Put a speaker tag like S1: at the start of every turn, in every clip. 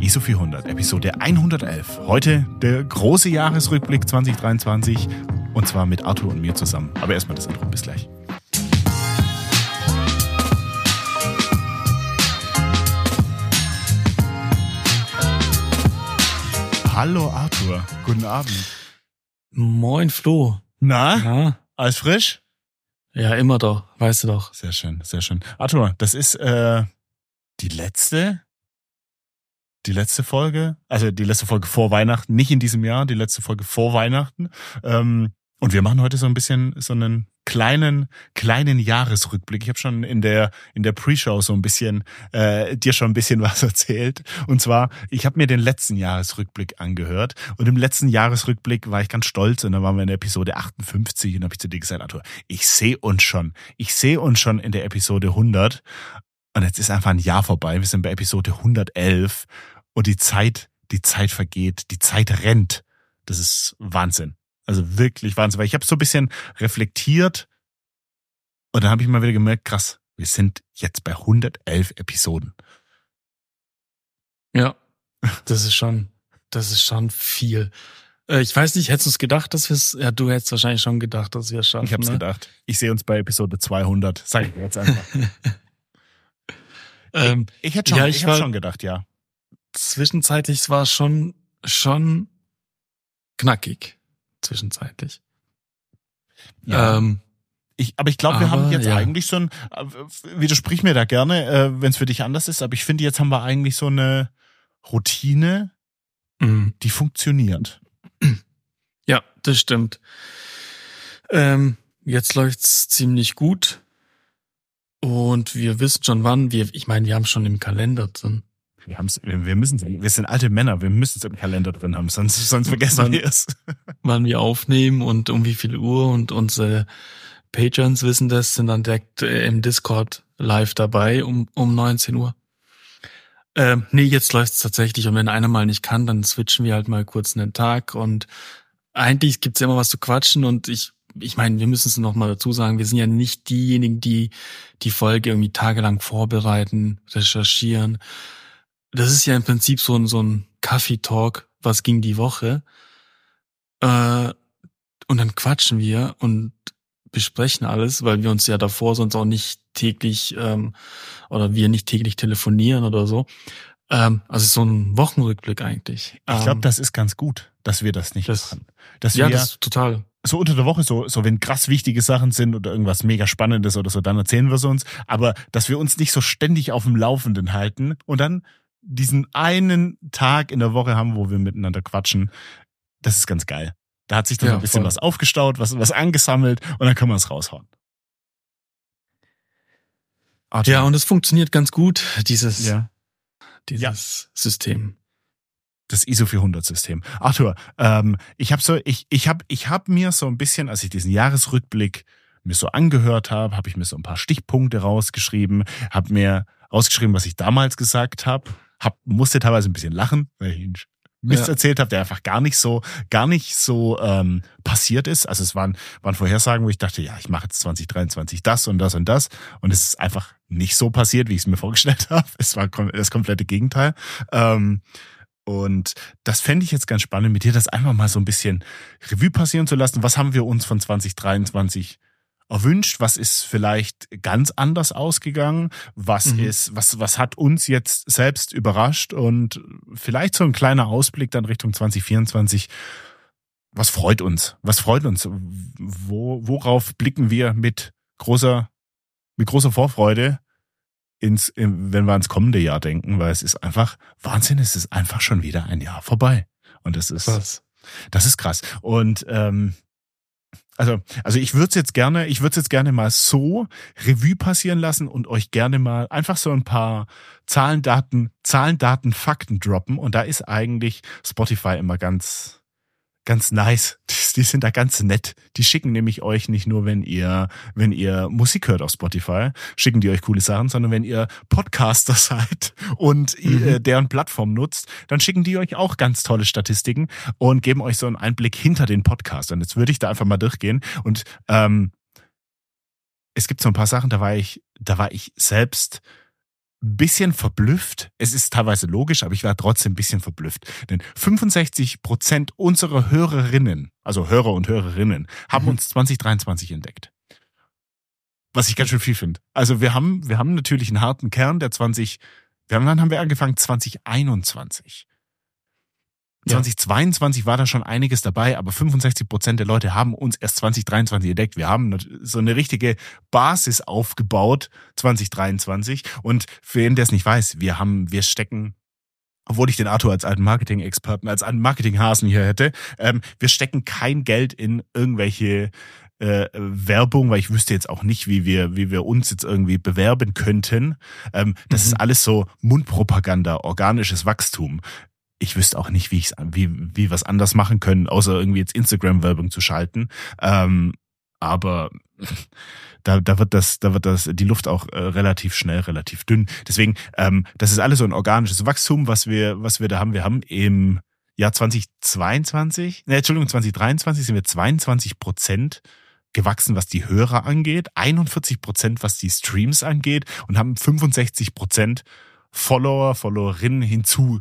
S1: ISO 400, Episode 111. Heute der große Jahresrückblick 2023 und zwar mit Arthur und mir zusammen. Aber erstmal das Intro. Bis gleich. Hallo Arthur, guten Abend.
S2: Moin Flo.
S1: Na,
S2: Na?
S1: alles frisch?
S2: Ja, immer doch, weißt du doch.
S1: Sehr schön, sehr schön. Arthur, das ist äh, die letzte, die letzte Folge, also die letzte Folge vor Weihnachten, nicht in diesem Jahr, die letzte Folge vor Weihnachten. Ähm, und wir machen heute so ein bisschen so einen kleinen, kleinen Jahresrückblick. Ich habe schon in der in der Pre-Show so ein bisschen äh, dir schon ein bisschen was erzählt. Und zwar, ich habe mir den letzten Jahresrückblick angehört und im letzten Jahresrückblick war ich ganz stolz und dann waren wir in der Episode 58 und habe ich zu dir gesagt, Arthur, ich sehe uns schon, ich sehe uns schon in der Episode 100 und jetzt ist einfach ein Jahr vorbei. Wir sind bei Episode 111 und die Zeit, die Zeit vergeht, die Zeit rennt. Das ist Wahnsinn. Also wirklich Wahnsinn, weil ich habe so ein bisschen reflektiert und dann habe ich mal wieder gemerkt, krass, wir sind jetzt bei 111 Episoden.
S2: Ja, das ist schon, das ist schon viel. Äh, ich weiß nicht, hättest du es gedacht, dass wir es, ja, du hättest wahrscheinlich schon gedacht, dass wir es schaffen.
S1: Ich habe es
S2: ne?
S1: gedacht. Ich sehe uns bei Episode 200. Sag ich jetzt einfach.
S2: ähm,
S1: Ich hätte schon,
S2: Ja,
S1: ich,
S2: ich
S1: hätte
S2: war-
S1: schon gedacht, ja.
S2: Zwischenzeitlich war es schon, schon knackig. Zwischenzeitlich.
S1: Ja.
S2: Ähm,
S1: Ich, aber ich glaube, wir haben jetzt
S2: ja.
S1: eigentlich so ein, äh, widersprich mir da gerne, äh, wenn es für dich anders ist, aber ich finde, jetzt haben wir eigentlich so eine Routine,
S2: mh.
S1: die funktioniert.
S2: Ja, das stimmt. Ähm, jetzt läuft's ziemlich gut. Und wir wissen schon wann. Wir, ich meine, wir haben schon im Kalender drin.
S1: Wir, haben's, wir, wir müssen wir sind alte Männer, wir müssen es im Kalender drin haben, sonst, sonst vergessen
S2: Wann-
S1: wir es.
S2: wann wir aufnehmen und um wie viel Uhr und unsere Patrons wissen das, sind dann direkt äh, im Discord live dabei um, um 19 Uhr. Ähm, nee, jetzt läuft's tatsächlich und wenn einer mal nicht kann, dann switchen wir halt mal kurz einen Tag und eigentlich gibt's ja immer was zu quatschen und ich ich meine, wir müssen es noch mal dazu sagen, wir sind ja nicht diejenigen, die die Folge irgendwie tagelang vorbereiten, recherchieren. Das ist ja im Prinzip so ein, so ein Kaffee-Talk, was ging die Woche. Äh, und dann quatschen wir und besprechen alles, weil wir uns ja davor sonst auch nicht täglich ähm, oder wir nicht täglich telefonieren oder so. Ähm, also so ein Wochenrückblick eigentlich.
S1: Ich glaube,
S2: Ähm,
S1: das ist ganz gut, dass wir das nicht
S2: das-
S1: machen. Dass
S2: ja,
S1: wir
S2: das ist total.
S1: so unter der Woche, so, so wenn krass wichtige Sachen sind oder irgendwas mega Spannendes oder so, dann erzählen wir es uns. Aber dass wir uns nicht so ständig auf dem Laufenden halten und dann diesen einen Tag in der Woche haben, wo wir miteinander quatschen, das ist ganz geil. Da hat sich dann
S2: Ja,
S1: ein bisschen
S2: voll.
S1: was aufgestaut, was, was angesammelt und dann kann man es raushauen. Arthur,
S2: Ja, und es funktioniert ganz gut, dieses,
S1: ja.
S2: dieses System.
S1: das ISO 400 System. Arthur, ähm, ich habe so, ich, ich habe, ich habe mir so ein bisschen, als ich diesen Jahresrückblick mir so angehört habe, habe ich mir so ein paar Stichpunkte rausgeschrieben, habe mir rausgeschrieben, was ich damals gesagt habe, hab, musste teilweise ein bisschen lachen, weil ich ihn Mist
S2: Ja.
S1: erzählt habe, der einfach gar nicht so, gar nicht so ähm, passiert ist. Also es waren, waren Vorhersagen, wo ich dachte, ja, ich mache jetzt 2023 das und das und das. Und es ist einfach nicht so passiert, wie ich es mir vorgestellt habe. Es war das komplette Gegenteil. Ähm, und das fände ich jetzt ganz spannend, mit dir das einfach mal so ein bisschen Revue passieren zu lassen. Was haben wir uns von 2023 erwünscht? Was ist vielleicht ganz anders ausgegangen? Was
S2: Mhm.
S1: ist, was, was hat uns jetzt selbst überrascht? Und vielleicht so ein kleiner Ausblick dann Richtung 2024. Was freut uns? Was freut uns? Wo, worauf blicken wir mit großer, mit großer Vorfreude ins, wenn wir ans kommende Jahr denken? Weil es ist einfach Wahnsinn. Es ist einfach schon wieder ein Jahr vorbei. Und das ist,
S2: Was?
S1: das ist krass. Und ähm, also, also ich würde es jetzt gerne, ich würde jetzt gerne mal so Revue passieren lassen und euch gerne mal einfach so ein paar Zahlen, Daten, Zahlen, Daten, Fakten droppen. Und da ist eigentlich Spotify immer ganz, ganz nice. Die sind da ganz nett. Die schicken nämlich euch nicht nur, wenn ihr, wenn ihr Musik hört auf Spotify, schicken die euch coole Sachen, sondern wenn ihr Podcaster seid und ihr,
S2: Mhm.
S1: äh, deren Plattform nutzt, dann schicken die euch auch ganz tolle Statistiken und geben euch so einen Einblick hinter den Podcast. Und jetzt würde ich da einfach mal durchgehen. Und ähm, es gibt so ein paar Sachen, da war ich, da war ich selbst bisschen verblüfft. Es ist teilweise logisch, aber ich war trotzdem ein bisschen verblüfft. Denn 65 Prozent unserer Hörerinnen, also Hörer und Hörerinnen, haben mhm. uns 2023 entdeckt. Was ich ganz schön viel finde. Also wir haben, wir haben natürlich einen harten Kern, der 20, wir haben, wann haben wir angefangen? 2021. 2022 war da schon einiges dabei, aber 65 Prozent der Leute haben uns erst 2023 entdeckt. Wir haben so eine richtige Basis aufgebaut 2023. Und für jeden, der es nicht weiß, wir haben, wir stecken obwohl ich den Arthur als alten Marketing-Experten, als alten Marketing-Hasen hier hätte, ähm, wir stecken kein Geld in irgendwelche äh, Werbung, weil ich wüsste jetzt auch nicht, wie wir, wie wir uns jetzt irgendwie bewerben könnten. Ähm, das mhm. ist alles so Mundpropaganda, organisches Wachstum ich wüsste auch nicht, wie ich wie, wie was anders machen können, außer irgendwie jetzt Instagram-Werbung zu schalten. Ähm, aber da, da wird das, da wird das, die Luft auch äh, relativ schnell, relativ dünn. Deswegen, ähm, das ist alles so ein organisches Wachstum, was wir, was wir da haben. Wir haben im Jahr 2022, ne, Entschuldigung, 2023 sind wir 22 Prozent gewachsen, was die Hörer angeht, 41 Prozent, was die Streams angeht und haben 65 Prozent Follower, Followerinnen hinzu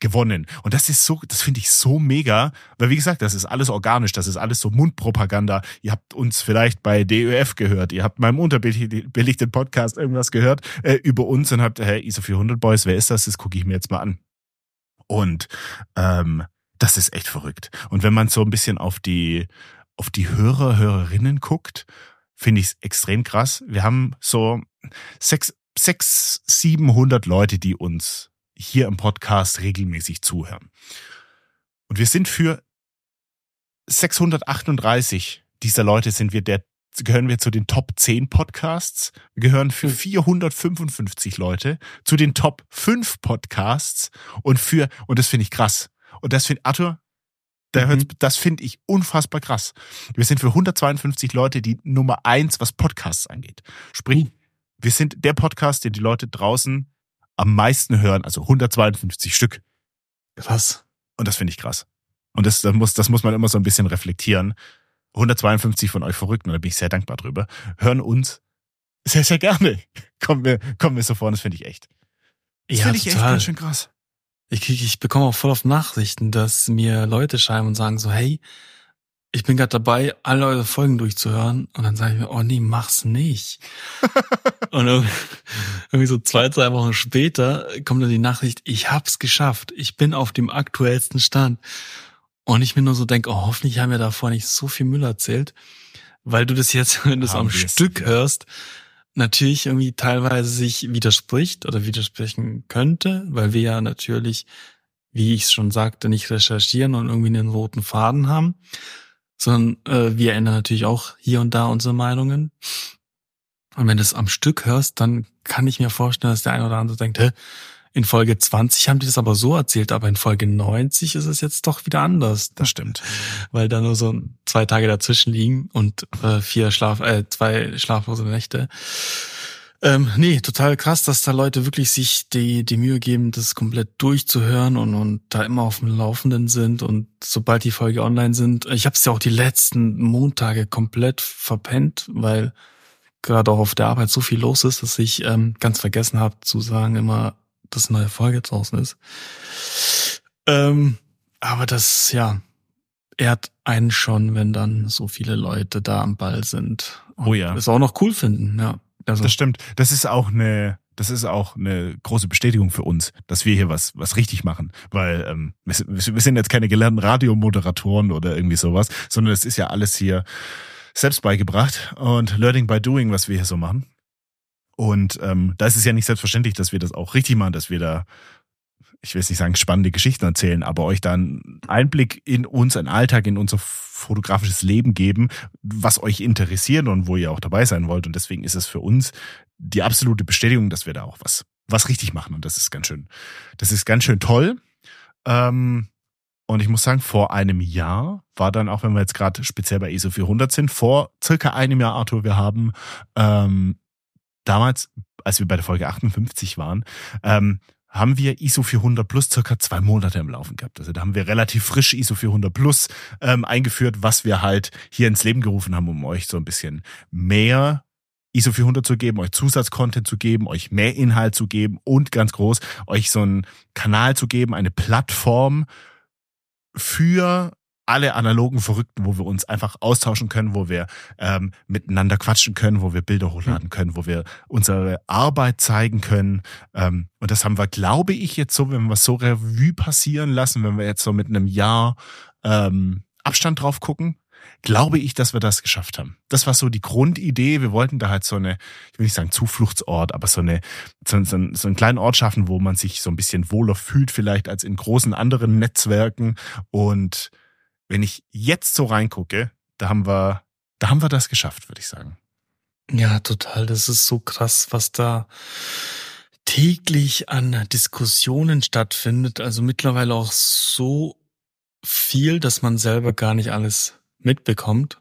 S1: gewonnen. Und das ist so, das finde ich so mega, weil wie gesagt, das ist alles organisch, das ist alles so Mundpropaganda. Ihr habt uns vielleicht bei DÖF gehört, ihr habt meinem unterbelichteten Podcast irgendwas gehört äh, über uns und habt, hey, ISO 400 Boys, wer ist das? Das gucke ich mir jetzt mal an. Und ähm, das ist echt verrückt. Und wenn man so ein bisschen auf die auf die Hörer, Hörerinnen guckt, finde ich es extrem krass. Wir haben so sechs, sechs, siebenhundert Leute, die uns hier im Podcast regelmäßig zuhören. Und wir sind für 638 dieser Leute sind wir der gehören wir zu den Top 10 Podcasts. Wir gehören für 455 Leute zu den Top 5 Podcasts und für, und das finde ich krass. Und das finde, Arthur, mhm. das finde ich unfassbar krass. Wir sind für 152 Leute die Nummer eins, was Podcasts angeht. Sprich, mhm. wir sind der Podcast, den die Leute draußen am meisten hören, also 152 Stück.
S2: Krass.
S1: Und das finde ich krass. Und das, das, muss, das muss man immer so ein bisschen reflektieren. 152 von euch Verrückten, und da bin ich sehr dankbar drüber, hören uns sehr, sehr gerne. Kommen wir, kommen wir so vor, das finde ich echt.
S2: Das ja, finde ich echt ganz schön krass. Ich, krieg, ich bekomme auch voll auf Nachrichten, dass mir Leute schreiben und sagen so, hey, ich bin gerade dabei, alle eure Folgen durchzuhören und dann sage ich mir, oh nee, mach's nicht. und irgendwie so zwei, drei Wochen später kommt dann die Nachricht, ich hab's geschafft, ich bin auf dem aktuellsten Stand. Und ich mir nur so denke, oh, hoffentlich haben wir davor nicht so viel Müll erzählt, weil du das jetzt, wenn du es am Stück ja. hörst, natürlich irgendwie teilweise sich widerspricht oder widersprechen könnte, weil wir ja natürlich, wie ich es schon sagte, nicht recherchieren und irgendwie einen roten Faden haben sondern äh, wir ändern natürlich auch hier und da unsere Meinungen. Und wenn du es am Stück hörst, dann kann ich mir vorstellen, dass der eine oder andere denkt, hä, in Folge 20 haben die das aber so erzählt, aber in Folge 90 ist es jetzt doch wieder anders.
S1: Das stimmt.
S2: Weil da nur so zwei Tage dazwischen liegen und äh, vier Schlaf, äh, zwei schlaflose Nächte. Ähm, nee, total krass, dass da Leute wirklich sich die, die Mühe geben, das komplett durchzuhören und, und da immer auf dem Laufenden sind und sobald die Folge online sind. Ich habe es ja auch die letzten Montage komplett verpennt, weil gerade auch auf der Arbeit so viel los ist, dass ich ähm, ganz vergessen habe zu sagen immer, dass eine neue Folge draußen ist. Ähm, aber das, ja, ehrt einen schon, wenn dann so viele Leute da am Ball sind.
S1: Und oh ja.
S2: Es auch noch cool finden, ja.
S1: Also. Das stimmt. Das ist auch eine, das ist auch eine große Bestätigung für uns, dass wir hier was, was richtig machen. Weil ähm, wir, wir sind jetzt keine gelernten Radiomoderatoren oder irgendwie sowas, sondern es ist ja alles hier selbst beigebracht und Learning by Doing, was wir hier so machen. Und ähm, da ist es ja nicht selbstverständlich, dass wir das auch richtig machen, dass wir da ich will jetzt nicht sagen spannende Geschichten erzählen, aber euch dann Einblick in uns, einen Alltag, in unser fotografisches Leben geben, was euch interessiert und wo ihr auch dabei sein wollt. Und deswegen ist es für uns die absolute Bestätigung, dass wir da auch was, was richtig machen. Und das ist ganz schön, das ist ganz schön toll. Ähm, und ich muss sagen, vor einem Jahr war dann, auch wenn wir jetzt gerade speziell bei ISO 400 sind, vor circa einem Jahr, Arthur, wir haben ähm, damals, als wir bei der Folge 58 waren, ähm, haben wir ISO 400 Plus circa zwei Monate im Laufen gehabt. Also da haben wir relativ frisch ISO 400 Plus ähm, eingeführt, was wir halt hier ins Leben gerufen haben, um euch so ein bisschen mehr ISO 400 zu geben, euch Zusatzcontent zu geben, euch mehr Inhalt zu geben und ganz groß, euch so einen Kanal zu geben, eine Plattform für alle analogen Verrückten, wo wir uns einfach austauschen können, wo wir ähm, miteinander quatschen können, wo wir Bilder hochladen können, wo wir unsere Arbeit zeigen können. Ähm, und das haben wir, glaube ich, jetzt so, wenn wir so Revue passieren lassen, wenn wir jetzt so mit einem Jahr ähm, Abstand drauf gucken, glaube ich, dass wir das geschafft haben. Das war so die Grundidee. Wir wollten da halt so eine, ich will nicht sagen Zufluchtsort, aber so eine, so, so, so einen kleinen Ort schaffen, wo man sich so ein bisschen wohler fühlt, vielleicht als in großen anderen Netzwerken und wenn ich jetzt so reingucke, da haben wir, da haben wir das geschafft, würde ich sagen.
S2: Ja, total. Das ist so krass, was da täglich an Diskussionen stattfindet. Also mittlerweile auch so viel, dass man selber gar nicht alles mitbekommt.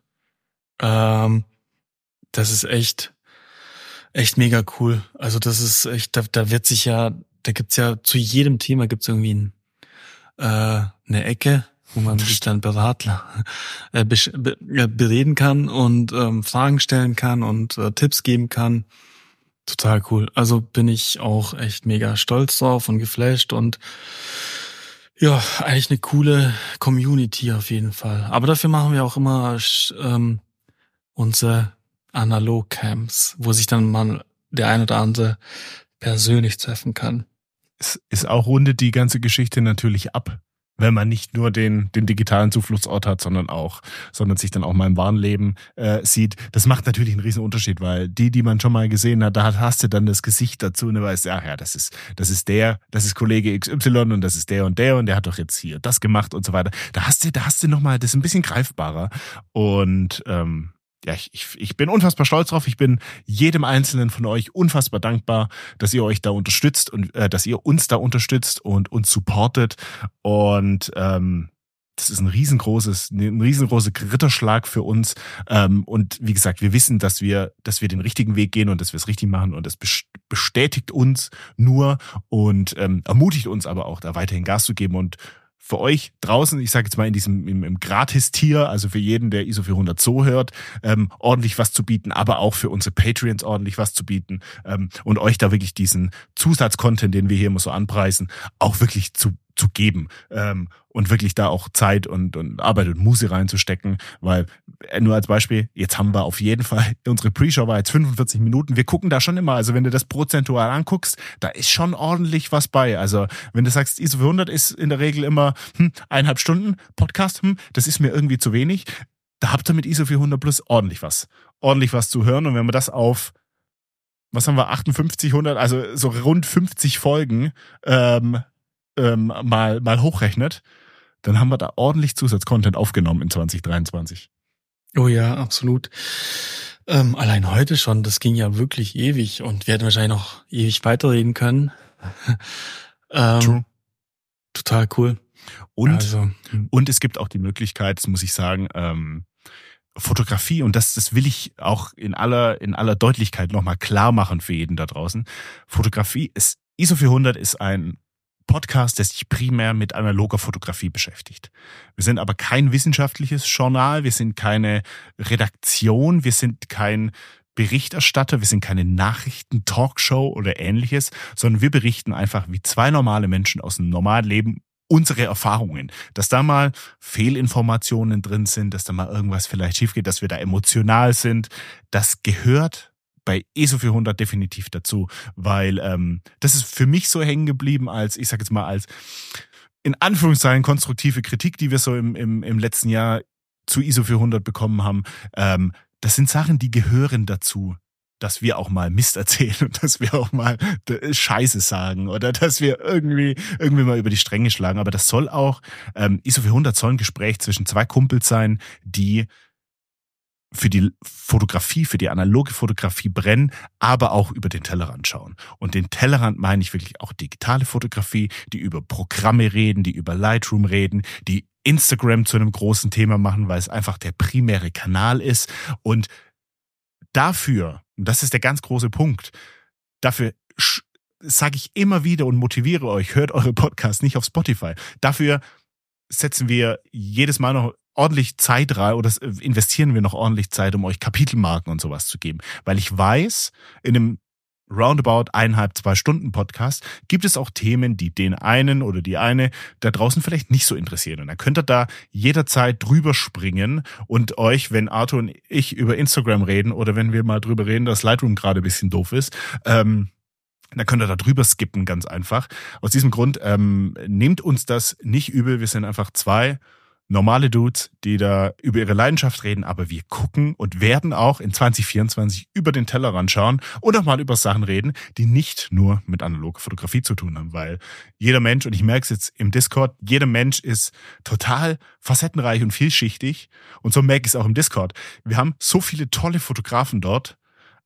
S2: Ähm, das ist echt, echt mega cool. Also das ist echt, da, da wird sich ja, da gibt's ja zu jedem Thema gibt's irgendwie ein, äh, eine Ecke, wo man sich dann Beratler äh, bereden kann und ähm, Fragen stellen kann und äh, Tipps geben kann. Total cool. Also bin ich auch echt mega stolz drauf und geflasht und ja, eigentlich eine coole Community auf jeden Fall. Aber dafür machen wir auch immer ähm, unsere Analog-Camps, wo sich dann mal der ein oder andere persönlich treffen kann.
S1: Es ist auch rundet die ganze Geschichte natürlich ab wenn man nicht nur den, den digitalen Zufluchtsort hat, sondern auch, sondern sich dann auch mal im wahren Leben äh, sieht. Das macht natürlich einen riesen Unterschied, weil die, die man schon mal gesehen hat, da hast du dann das Gesicht dazu und du weißt, ach ja, das ist, das ist der, das ist Kollege XY und das ist der und der und der hat doch jetzt hier das gemacht und so weiter. Da hast du, da hast du nochmal, das ist ein bisschen greifbarer. Und ähm, ja, ich, ich, bin unfassbar stolz drauf. Ich bin jedem Einzelnen von euch unfassbar dankbar, dass ihr euch da unterstützt und äh, dass ihr uns da unterstützt und uns supportet. Und ähm, das ist ein riesengroßes, ein riesengroßer Ritterschlag für uns. Ähm, und wie gesagt, wir wissen, dass wir, dass wir den richtigen Weg gehen und dass wir es richtig machen. Und das bestätigt uns nur und ähm, ermutigt uns aber auch, da weiterhin Gas zu geben und für euch draußen, ich sage jetzt mal in diesem im, im Gratis-Tier, also für jeden, der ISO 400 so hört, ähm, ordentlich was zu bieten, aber auch für unsere Patreons ordentlich was zu bieten ähm, und euch da wirklich diesen Zusatzcontent, den wir hier immer so anpreisen, auch wirklich zu zu geben ähm, und wirklich da auch Zeit und, und Arbeit und Muse reinzustecken, weil nur als Beispiel, jetzt haben wir auf jeden Fall, unsere Pre-Show war jetzt 45 Minuten, wir gucken da schon immer, also wenn du das prozentual anguckst, da ist schon ordentlich was bei, also wenn du sagst, ISO 400 ist in der Regel immer hm, eineinhalb Stunden Podcast, hm, das ist mir irgendwie zu wenig, da habt ihr mit ISO 400 Plus ordentlich was, ordentlich was zu hören. Und wenn wir das auf was haben wir, 58, 100, also so rund 50 Folgen ähm, ähm, mal, mal hochrechnet, dann haben wir da ordentlich Zusatzcontent aufgenommen in 2023.
S2: Oh ja, absolut. Ähm, allein heute schon, das ging ja wirklich ewig und wir hätten wahrscheinlich noch ewig weiterreden können. ähm, True. Total cool.
S1: Und, also, hm. und es gibt auch die Möglichkeit, das muss ich sagen, ähm, Fotografie, und das, das will ich auch in aller, in aller Deutlichkeit nochmal klar machen für jeden da draußen. Fotografie ist, ISO 400 ist ein Podcast, der sich primär mit analoger Fotografie beschäftigt. Wir sind aber kein wissenschaftliches Journal, wir sind keine Redaktion, wir sind kein Berichterstatter, wir sind keine Nachrichten-Talkshow oder ähnliches, sondern wir berichten einfach wie zwei normale Menschen aus dem normalen Leben unsere Erfahrungen, dass da mal Fehlinformationen drin sind, dass da mal irgendwas vielleicht schief geht, dass wir da emotional sind, das gehört bei ESO 400 definitiv dazu, weil ähm, das ist für mich so hängen geblieben als, ich sag jetzt mal, als in Anführungszeichen konstruktive Kritik, die wir so im, im, im letzten Jahr zu ISO 400 bekommen haben. Ähm, das sind Sachen, die gehören dazu, dass wir auch mal Mist erzählen und dass wir auch mal Scheiße sagen oder dass wir irgendwie irgendwie mal über die Stränge schlagen. Aber das soll auch ähm, ISO 400 soll ein Gespräch zwischen zwei Kumpels sein, die für die Fotografie, für die analoge Fotografie brennen, aber auch über den Tellerrand schauen. Und den Tellerrand meine ich wirklich auch digitale Fotografie, die über Programme reden, die über Lightroom reden, die Instagram zu einem großen Thema machen, weil es einfach der primäre Kanal ist. Und dafür, und das ist der ganz große Punkt, dafür sage ich immer wieder und motiviere euch, hört eure Podcasts nicht auf Spotify. Dafür setzen wir jedes Mal noch ordentlich Zeit rein oder investieren wir noch ordentlich Zeit, um euch Kapitelmarken und sowas zu geben. Weil ich weiß, in einem roundabout eineinhalb, zwei Stunden Podcast gibt es auch Themen, die den einen oder die eine da draußen vielleicht nicht so interessieren. Und dann könnt ihr da jederzeit drüber springen und euch, wenn Arthur und ich über Instagram reden oder wenn wir mal drüber reden, dass Lightroom gerade ein bisschen doof ist, ähm, dann könnt ihr da drüber skippen, ganz einfach. Aus diesem Grund ähm, nehmt uns das nicht übel. Wir sind einfach zwei normale Dudes, die da über ihre Leidenschaft reden, aber wir gucken und werden auch in 2024 über den Tellerrand schauen und auch mal über Sachen reden, die nicht nur mit analoger Fotografie zu tun haben, weil jeder Mensch, und ich merke es jetzt im Discord, jeder Mensch ist total facettenreich und vielschichtig und so merke ich es auch im Discord. Wir haben so viele tolle Fotografen dort,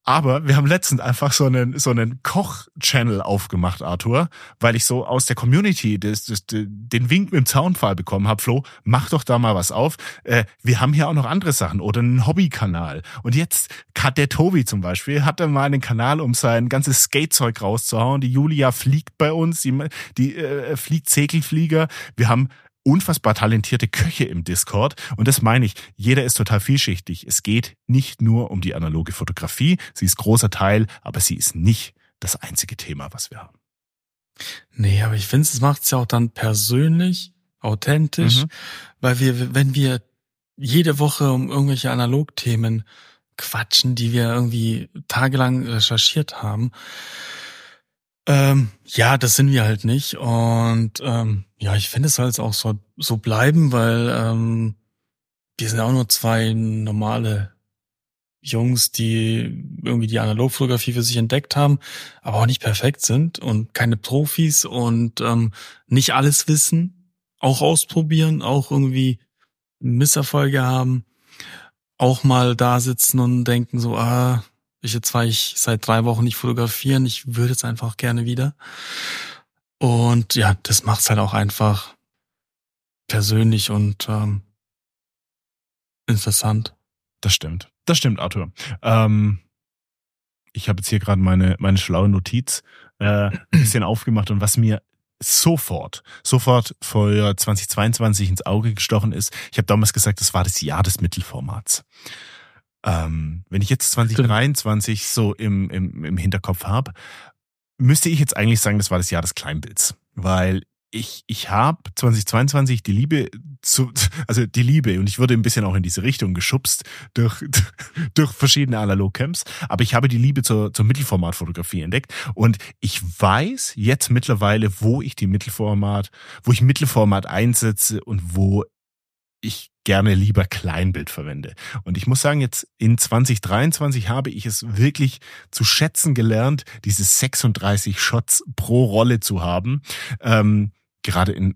S1: aber wir haben letztens einfach so einen, so einen Koch-Channel aufgemacht, Arthur, weil ich so aus der Community des, des, den Wink mit dem Zaunpfahl bekommen habe, Flo, mach doch da mal was auf. Äh, wir haben hier auch noch andere Sachen oder einen Hobbykanal. Und jetzt hat der Tobi zum Beispiel, hat er mal einen Kanal, um sein ganzes Skatezeug rauszuhauen. Die Julia fliegt bei uns, die, die äh, fliegt Segelflieger. Wir haben unfassbar talentierte Köche im Discord. Und das meine ich, jeder ist total vielschichtig. Es geht nicht nur um die analoge Fotografie. Sie ist großer Teil, aber sie ist nicht das einzige Thema, was wir haben.
S2: Nee, aber ich finde, es macht es ja auch dann persönlich, authentisch, mhm. weil wir, wenn wir jede Woche um irgendwelche Analogthemen quatschen, die wir irgendwie tagelang recherchiert haben, ähm, ja, das sind wir halt nicht. Und ähm, ja, ich finde, es jetzt auch so, so bleiben, weil ähm, wir sind auch nur zwei normale Jungs, die irgendwie die Analogfotografie für sich entdeckt haben, aber auch nicht perfekt sind und keine Profis und ähm, nicht alles wissen, auch ausprobieren, auch irgendwie Misserfolge haben, auch mal da sitzen und denken so, ah, ich jetzt war ich seit drei Wochen nicht fotografieren. Ich würde jetzt einfach gerne wieder. Und ja, das macht's halt auch einfach persönlich und ähm, interessant.
S1: Das stimmt. Das stimmt, Arthur. Ähm, ich habe jetzt hier gerade meine, meine schlaue Notiz äh, ein bisschen aufgemacht und was mir sofort, sofort vor 2022 ins Auge gestochen ist, ich habe damals gesagt, das war das Jahr des Mittelformats. Ähm, wenn ich jetzt 2023 so im, im, im Hinterkopf habe, müsste ich jetzt eigentlich sagen, das war das Jahr des Kleinbilds. Weil ich, ich habe 2022 die Liebe zu, also die Liebe, und ich wurde ein bisschen auch in diese Richtung geschubst durch, durch verschiedene Analogcamps, aber ich habe die Liebe zur, zur Mittelformatfotografie entdeckt und ich weiß jetzt mittlerweile, wo ich die Mittelformat, wo ich Mittelformat einsetze und wo ich gerne lieber Kleinbild verwende. Und ich muss sagen, jetzt in 2023 habe ich es wirklich zu schätzen gelernt, diese 36 Shots pro Rolle zu haben. Ähm, gerade in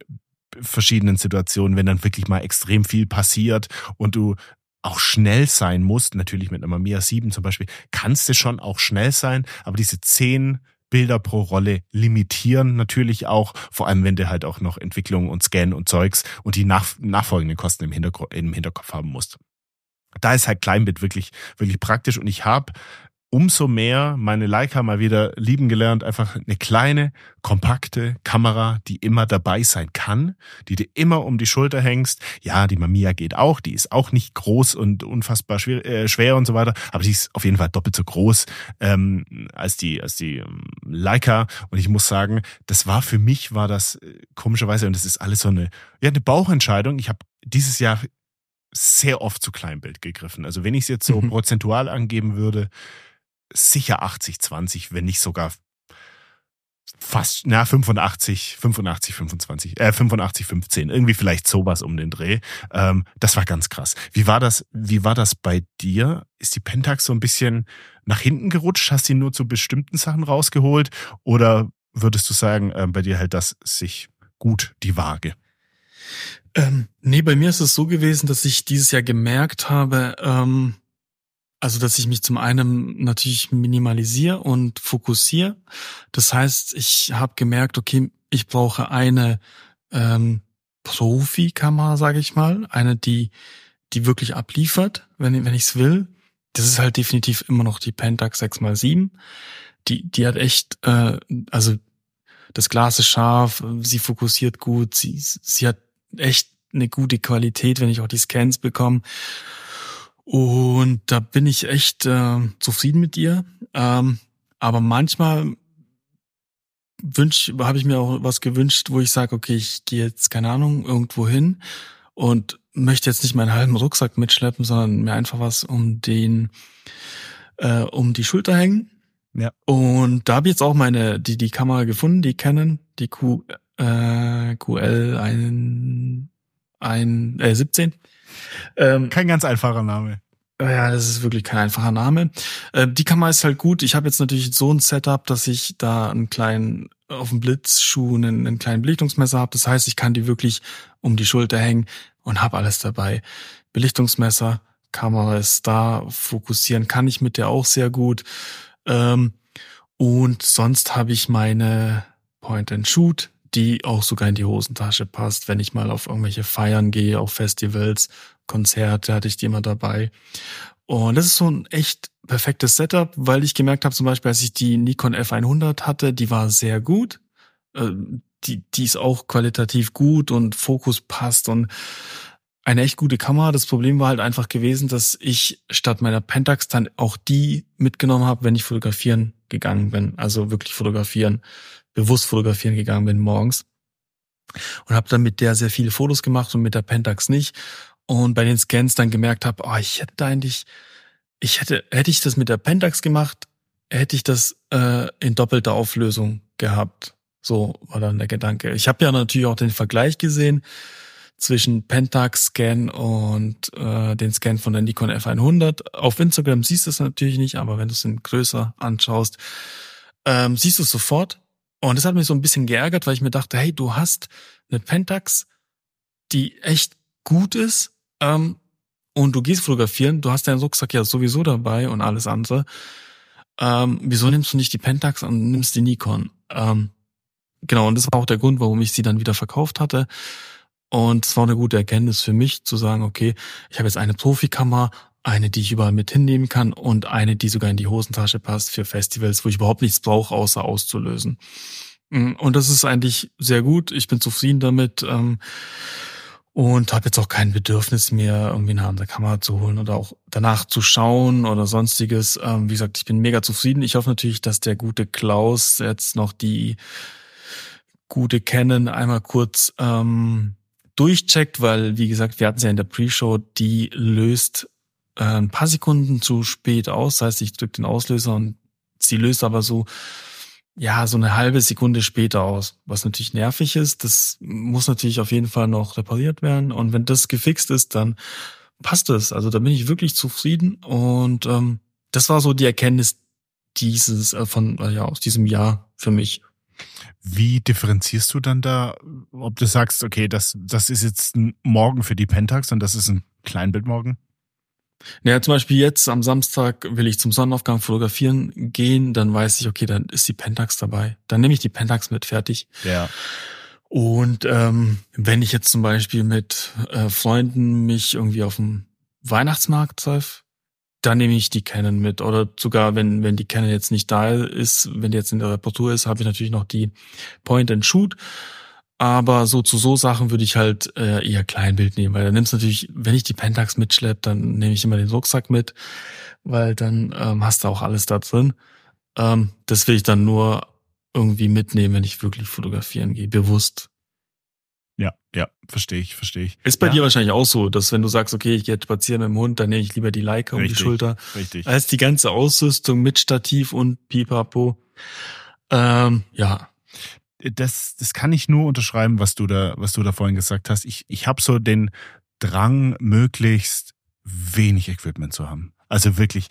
S1: verschiedenen Situationen, wenn dann wirklich mal extrem viel passiert und du auch schnell sein musst, natürlich mit einer Mamiya 7 zum Beispiel, kannst du schon auch schnell sein, aber diese 10 Bilder pro Rolle limitieren natürlich auch, vor allem wenn du halt auch noch Entwicklung und Scan und Zeugs und die nach, nachfolgenden Kosten im, Hintergrund, im Hinterkopf haben musst. Da ist halt Kleinbit wirklich, wirklich praktisch und ich habe umso mehr meine Leica mal wieder lieben gelernt. Einfach eine kleine, kompakte Kamera, die immer dabei sein kann, die dir immer um die Schulter hängst. Ja, die Mamiya geht auch, die ist auch nicht groß und unfassbar schwer, äh, schwer und so weiter, aber die ist auf jeden Fall doppelt so groß ähm, als die als die ähm, Leica. Und ich muss sagen, das war für mich war das äh, komischerweise und das ist alles so eine ja eine Bauchentscheidung. Ich habe dieses Jahr sehr oft zu Kleinbild gegriffen. Also wenn ich es jetzt so mhm. prozentual angeben würde, sicher 80, 20, wenn nicht sogar fast, na, 85, 85, 25, äh, 85, 15, irgendwie vielleicht sowas um den Dreh. Ähm, das war ganz krass. Wie war das, wie war das bei dir? Ist die Pentax so ein bisschen nach hinten gerutscht? Hast du nur zu bestimmten Sachen rausgeholt? Oder würdest du sagen, äh, bei dir hält das sich gut die Waage?
S2: Ähm, nee, bei mir ist es so gewesen, dass ich dieses Jahr gemerkt habe, ähm, also, dass ich mich zum einen natürlich minimalisiere und fokussiere. Das heißt, ich habe gemerkt, okay, ich brauche eine ähm, Profi-Kamera, sage ich mal, eine, die die wirklich abliefert, wenn wenn ich's will. Das ist halt definitiv immer noch die Pentax 6x7. Die die hat echt, äh, also das Glas ist scharf, sie fokussiert gut, sie sie hat echt eine gute Qualität, wenn ich auch die Scans bekomme. Und da bin ich echt äh, zufrieden mit ihr. Ähm, aber manchmal wünsch, habe ich mir auch was gewünscht, wo ich sage, okay, ich gehe jetzt, keine Ahnung, irgendwo hin und möchte jetzt nicht meinen halben Rucksack mitschleppen, sondern mir einfach was um den, äh, um die Schulter hängen.
S1: Ja.
S2: Und da habe ich jetzt auch meine, die, die Kamera gefunden, die Canon, die Q, äh, QL ein, ein, äh, 17.
S1: Ähm, Kein ganz einfacher Name.
S2: Ja, das ist wirklich kein einfacher Name. Äh, die Kamera ist halt gut. Ich habe jetzt natürlich so ein Setup, dass ich da einen kleinen auf dem Blitzschuh einen, einen kleinen Belichtungsmesser habe. Das heißt, ich kann die wirklich um die Schulter hängen und habe alles dabei. Belichtungsmesser, Kamera ist da, fokussieren kann ich mit der auch sehr gut. Ähm, und sonst habe ich meine Point and Shoot, die auch sogar in die Hosentasche passt, wenn ich mal auf irgendwelche Feiern gehe, auf Festivals, Konzerte hatte ich die immer dabei. Und das ist so ein echt perfektes Setup, weil ich gemerkt habe, zum Beispiel, als ich die Nikon F100 hatte, die war sehr gut. Äh, die, die ist auch qualitativ gut und Fokus passt und eine echt gute Kamera. Das Problem war halt einfach gewesen, dass ich statt meiner Pentax dann auch die mitgenommen habe, wenn ich fotografieren gegangen bin. Also wirklich fotografieren, bewusst fotografieren gegangen bin morgens. Und habe dann mit der sehr viele Fotos gemacht und mit der Pentax nicht. Und bei den Scans dann gemerkt habe, oh, ich hätte da eigentlich, ich hätte, hätte ich das mit der Pentax gemacht, hätte ich das äh, in doppelter Auflösung gehabt. So war dann der Gedanke. Ich habe ja natürlich auch den Vergleich gesehen zwischen Pentax-Scan und äh, den Scan von der Nikon F100. Auf Instagram siehst du es natürlich nicht, aber wenn du es in größer anschaust, ähm, siehst du es sofort. Und das hat mich so ein bisschen geärgert, weil ich mir dachte, hey, du hast eine Pentax, die echt gut ist, ähm, und du gehst fotografieren, du hast deinen Rucksack ja sowieso dabei und alles andere. Ähm, wieso nimmst du nicht die Pentax und nimmst die Nikon? Ähm, genau, und das war auch der Grund, warum ich sie dann wieder verkauft hatte. Und es war eine gute Erkenntnis für mich, zu sagen, okay, ich habe jetzt eine Profikamera, eine, die ich überall mit hinnehmen kann und eine, die sogar in die Hosentasche passt für Festivals, wo ich überhaupt nichts brauche, außer auszulösen. Mm, und das ist eigentlich sehr gut. Ich bin zufrieden damit. Ähm, und habe jetzt auch kein Bedürfnis mehr, irgendwie eine andere Kamera zu holen oder auch danach zu schauen oder sonstiges. Ähm, wie gesagt, ich bin mega zufrieden. Ich hoffe natürlich, dass der gute Klaus jetzt noch die gute Canon einmal kurz ähm, durchcheckt, weil, wie gesagt, wir hatten sie ja in der Pre-Show, die löst äh, ein paar Sekunden zu spät aus. Das heißt, ich drücke den Auslöser und sie löst aber so, ja, so eine halbe Sekunde später aus. Was natürlich nervig ist. Das muss natürlich auf jeden Fall noch repariert werden. Und wenn das gefixt ist, dann passt es. Also da bin ich wirklich zufrieden. Und ähm, das war so die Erkenntnis dieses äh, von äh, ja aus diesem Jahr für mich.
S1: Wie differenzierst du dann da, ob du sagst, okay, das, das ist jetzt ein Morgen für die Pentax und das ist ein Kleinbildmorgen?
S2: Naja, zum Beispiel jetzt am Samstag will ich zum Sonnenaufgang fotografieren gehen, dann weiß ich, okay, dann ist die Pentax dabei. Dann nehme ich die Pentax mit, fertig.
S1: Ja.
S2: Und ähm, wenn ich jetzt zum Beispiel mit äh, Freunden mich irgendwie auf dem Weihnachtsmarkt treffe, dann nehme ich die Canon mit. Oder sogar, wenn, wenn die Canon jetzt nicht da ist, wenn die jetzt in der Reparatur ist, habe ich natürlich noch die Point and Shoot. Aber so zu so Sachen würde ich halt äh, eher Kleinbild nehmen, weil dann nimmst du natürlich, wenn ich die Pentax mitschlepp, dann nehme ich immer den Rucksack mit, weil dann ähm, hast du auch alles da drin. Ähm, das will ich dann nur irgendwie mitnehmen, wenn ich wirklich fotografieren gehe, bewusst.
S1: Ja, ja, verstehe ich, verstehe ich.
S2: Ist bei
S1: ja.
S2: dir wahrscheinlich auch so, dass wenn du sagst, okay, ich gehe jetzt spazieren mit dem Hund, dann nehme ich lieber die Leica um richtig, die Schulter.
S1: Richtig.
S2: Als die ganze Ausrüstung mit Stativ und Pipapo. Ähm, ja.
S1: Das, das kann ich nur unterschreiben, was du da, was du da vorhin gesagt hast. Ich, ich habe so den Drang, möglichst wenig Equipment zu haben. Also wirklich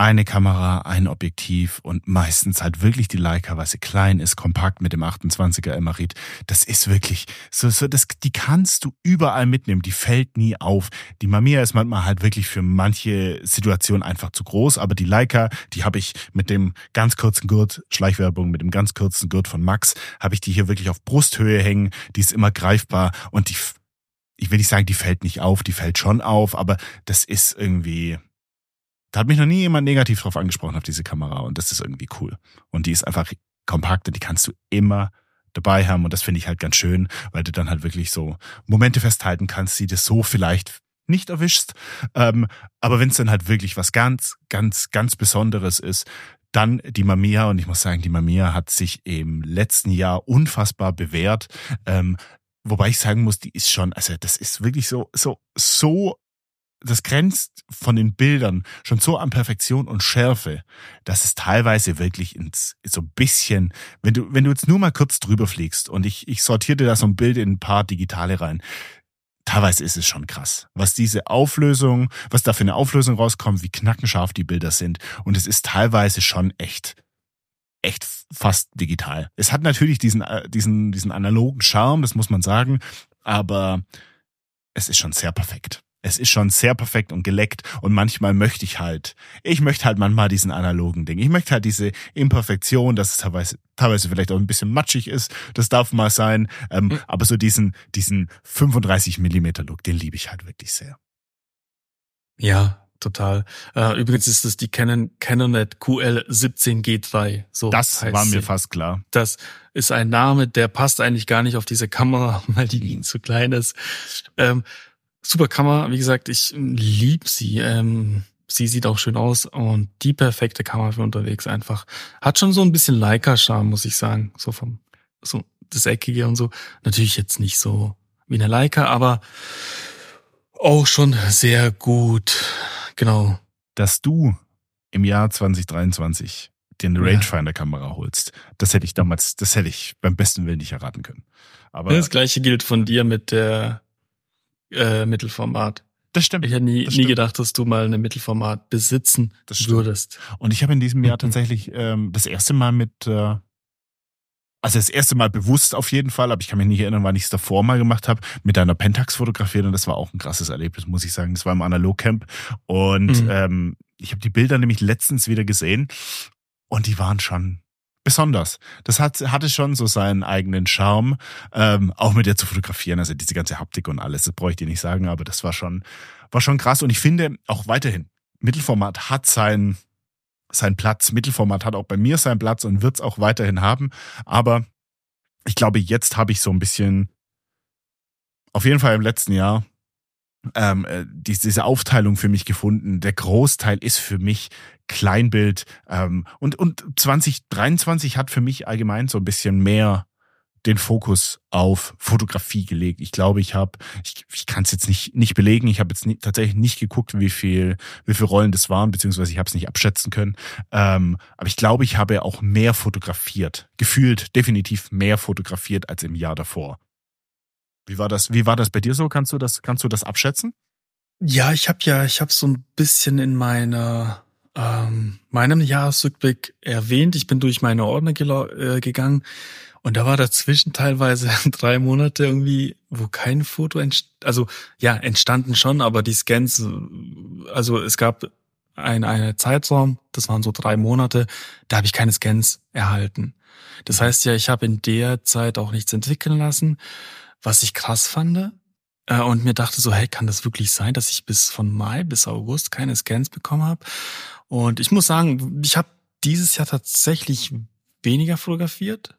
S1: eine Kamera, ein Objektiv und meistens halt wirklich die Leica, weil sie klein ist, kompakt mit dem 28er Emmerit. Das ist wirklich so, so das, die kannst du überall mitnehmen. Die fällt nie auf. Die Mamiya ist manchmal halt wirklich für manche Situationen einfach zu groß, aber die Leica, die habe ich mit dem ganz kurzen Gurt, Schleichwerbung, mit dem ganz kurzen Gurt von Max, habe ich die hier wirklich auf Brusthöhe hängen. Die ist immer greifbar und die, ich will nicht sagen, die fällt nicht auf, die fällt schon auf, aber das ist irgendwie, da hat mich noch nie jemand negativ drauf angesprochen auf diese Kamera und das ist irgendwie cool. Und die ist einfach kompakt und die kannst du immer dabei haben und das finde ich halt ganz schön, weil du dann halt wirklich so Momente festhalten kannst, die das so vielleicht nicht erwischst. Ähm, aber wenn es dann halt wirklich was ganz, ganz, ganz Besonderes ist, dann die Mamiya und ich muss sagen, die Mamiya hat sich im letzten Jahr unfassbar bewährt. Ähm, wobei ich sagen muss, die ist schon, also das ist wirklich so, so, so, das grenzt von den Bildern schon so an Perfektion und Schärfe, dass es teilweise wirklich ins, so ein bisschen, wenn du, wenn du jetzt nur mal kurz drüber fliegst und ich, ich sortierte da so ein Bild in ein paar digitale rein, teilweise ist es schon krass, was diese Auflösung, was da für eine Auflösung rauskommt, wie knackenscharf die Bilder sind. Und es ist teilweise schon echt, echt fast digital. Es hat natürlich diesen, äh, diesen, diesen analogen Charme, das muss man sagen, aber es ist schon sehr perfekt es ist schon sehr perfekt und geleckt und manchmal möchte ich halt, ich möchte halt manchmal diesen analogen Ding. Ich möchte halt diese Imperfektion, dass es teilweise, teilweise vielleicht auch ein bisschen matschig ist, das darf mal sein, ähm, mhm. aber so diesen, diesen 35 Millimeter Look, den liebe ich halt wirklich sehr.
S2: Ja, total. Äh, übrigens ist es die Canon Canonet QL17G3. So
S1: das war mir sie. fast klar.
S2: Das ist ein Name, der passt eigentlich gar nicht auf diese Kamera, weil die zu klein ist. Ähm, super Kamera, wie gesagt, ich lieb sie. Ähm, sie sieht auch schön aus und die perfekte Kamera für unterwegs einfach. Hat schon so ein bisschen Leica-Charme, muss ich sagen. So vom, so das Eckige und so. Natürlich jetzt nicht so wie eine Leica, aber auch schon sehr gut. Genau.
S1: Dass du im Jahr 2023 den Rangefinder-Kamera holst, das hätte ich damals, das hätte ich beim besten Willen nicht erraten können.
S2: Aber das gleiche gilt von dir mit der äh, Mittelformat.
S1: Das stimmt.
S2: Ich hätte nie, nie gedacht, dass du mal eine Mittelformat besitzen würdest.
S1: Und ich habe in diesem Jahr mhm. tatsächlich ähm, das erste Mal mit, äh, also das erste Mal bewusst auf jeden Fall, aber ich kann mich nicht erinnern, wann ich es davor mal gemacht habe, mit einer Pentax fotografiert und das war auch ein krasses Erlebnis, muss ich sagen. Das war im Analogcamp und mhm. ähm, ich habe die Bilder nämlich letztens wieder gesehen und die waren schon besonders. Das hat, hatte schon so seinen eigenen Charme, ähm, auch mit der zu fotografieren. Also diese ganze Haptik und alles, das bräuchte ich dir nicht sagen, aber das war schon, war schon krass. Und ich finde auch weiterhin, Mittelformat hat seinen, seinen Platz. Mittelformat hat auch bei mir seinen Platz und wird es auch weiterhin haben. Aber ich glaube, jetzt habe ich so ein bisschen, auf jeden Fall im letzten Jahr, ähm, äh, diese Aufteilung für mich gefunden. Der Großteil ist für mich Kleinbild. Ähm, und, und 2023 hat für mich allgemein so ein bisschen mehr den Fokus auf Fotografie gelegt. Ich glaube, ich habe, ich, ich kann es jetzt nicht nicht belegen. Ich habe jetzt nie, tatsächlich nicht geguckt, wie viel wie viel Rollen das waren, beziehungsweise ich habe es nicht abschätzen können. Ähm, aber ich glaube, ich habe auch mehr fotografiert, gefühlt definitiv mehr fotografiert als im Jahr davor. Wie war das? Wie war das bei dir so? Kannst du das kannst du das abschätzen?
S2: Ja, ich habe ja, ich habe so ein bisschen in meiner ähm, meinem Jahresrückblick erwähnt. Ich bin durch meine Ordner äh, gegangen und da war dazwischen teilweise drei Monate irgendwie, wo kein Foto entstand. Also ja, entstanden schon, aber die Scans, also es gab ein, einen Zeitraum, das waren so drei Monate, da habe ich keine Scans erhalten. Das heißt ja, ich habe in der Zeit auch nichts entwickeln lassen, was ich krass fand. Äh, und mir dachte so, hey, kann das wirklich sein, dass ich bis von Mai bis August keine Scans bekommen habe? Und ich muss sagen, ich habe dieses Jahr tatsächlich weniger fotografiert.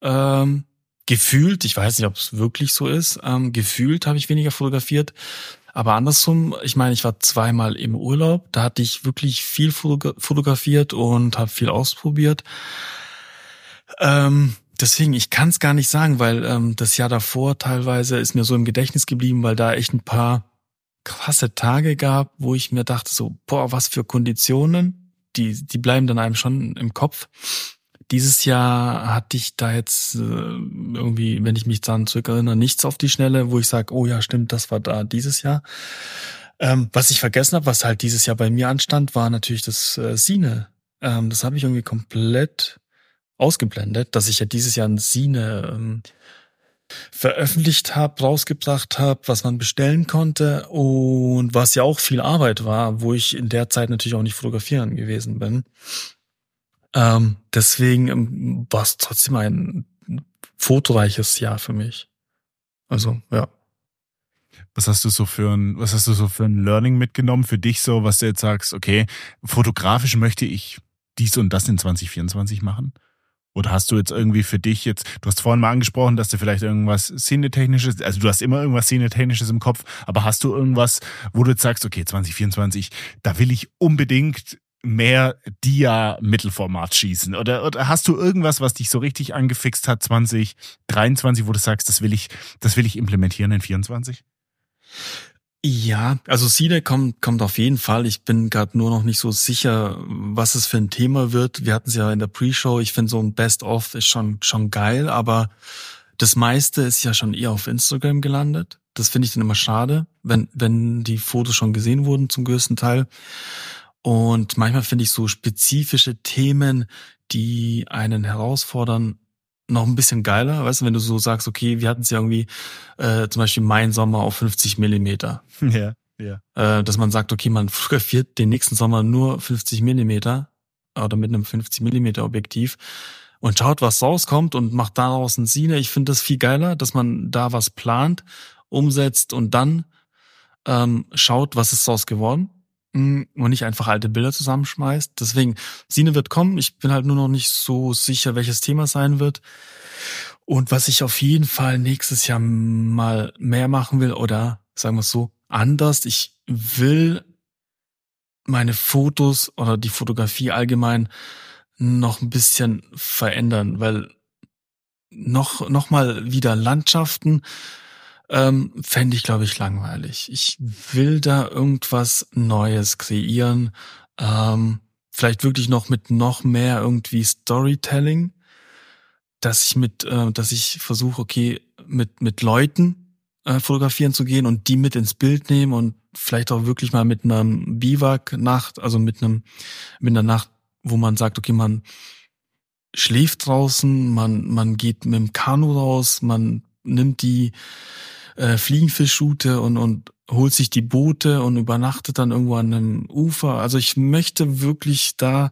S2: Ähm, gefühlt, ich weiß nicht, ob es wirklich so ist, ähm, gefühlt habe ich weniger fotografiert. Aber andersrum, ich meine, ich war zweimal im Urlaub, da hatte ich wirklich viel fotografiert und habe viel ausprobiert. Ähm, deswegen, ich kann es gar nicht sagen, weil ähm, das Jahr davor teilweise ist mir so im Gedächtnis geblieben, weil da echt ein paar krasse Tage gab, wo ich mir dachte so, boah, was für Konditionen, die, die bleiben dann einem schon im Kopf. Dieses Jahr hatte ich da jetzt äh, irgendwie, wenn ich mich dann zurückerinnere, nichts auf die Schnelle, wo ich sage, oh ja, stimmt, das war da dieses Jahr. Ähm, was ich vergessen habe, was halt dieses Jahr bei mir anstand, war natürlich das äh, Sine. Ähm, das habe ich irgendwie komplett ausgeblendet, dass ich ja dieses Jahr ein Sine ähm, veröffentlicht habe, rausgebracht habe, was man bestellen konnte und was ja auch viel Arbeit war, wo ich in der Zeit natürlich auch nicht fotografieren gewesen bin. Ähm, deswegen ähm, war es trotzdem ein fotoreiches Jahr für mich. Also, ja.
S1: Was hast du so für ein, was hast du so für ein Learning mitgenommen für dich so, was du jetzt sagst, okay, fotografisch möchte ich dies und das in 2024 machen? Oder hast du jetzt irgendwie für dich jetzt, du hast vorhin mal angesprochen, dass du vielleicht irgendwas Szene-Technisches, also du hast immer irgendwas Szene-Technisches im Kopf, aber hast du irgendwas, wo du jetzt sagst, okay, 2024, da will ich unbedingt mehr Dia-Mittelformat schießen? Oder, oder hast du irgendwas, was dich so richtig angefixt hat 2023, wo du sagst, das will ich, das will ich implementieren in 24?
S2: Ja, also Cine kommt, kommt auf jeden Fall. Ich bin gerade nur noch nicht so sicher, was es für ein Thema wird. Wir hatten es ja in der Pre-Show. Ich finde so ein Best-of ist schon, schon geil, aber das meiste ist ja schon eher auf Instagram gelandet. Das finde ich dann immer schade, wenn, wenn die Fotos schon gesehen wurden zum größten Teil. Und manchmal finde ich so spezifische Themen, die einen herausfordern, noch ein bisschen geiler, weißt du, wenn du so sagst, okay, wir hatten es ja irgendwie äh, zum Beispiel Mein Sommer auf 50 Millimeter.
S1: Ja, ja.
S2: Äh, dass man sagt, okay, man fotografiert den nächsten Sommer nur 50 Millimeter oder mit einem 50 Millimeter Objektiv und schaut, was rauskommt und macht daraus ein Cine. Ich finde das viel geiler, dass man da was plant, umsetzt und dann ähm, schaut, was ist daraus geworden und nicht einfach alte Bilder zusammenschmeißt. Deswegen, Sine wird kommen. Ich bin halt nur noch nicht so sicher, welches Thema sein wird. Und was ich auf jeden Fall nächstes Jahr mal mehr machen will oder sagen wir es so, anders. Ich will meine Fotos oder die Fotografie allgemein noch ein bisschen verändern, weil noch, noch mal wieder Landschaften ähm, fände ich, glaube ich, langweilig. Ich will da irgendwas Neues kreieren. Ähm, vielleicht wirklich noch mit noch mehr irgendwie Storytelling, dass ich mit, äh, dass ich versuche, okay, mit, mit Leuten äh, fotografieren zu gehen und die mit ins Bild nehmen und vielleicht auch wirklich mal mit einer Biwak-Nacht, also mit einem, mit einer Nacht, wo man sagt, okay, man schläft draußen, man, man geht mit dem Kanu raus, man nimmt die äh, Fliegenfischroute und, und holt sich die Boote und übernachtet dann irgendwo an einem Ufer. Also ich möchte wirklich da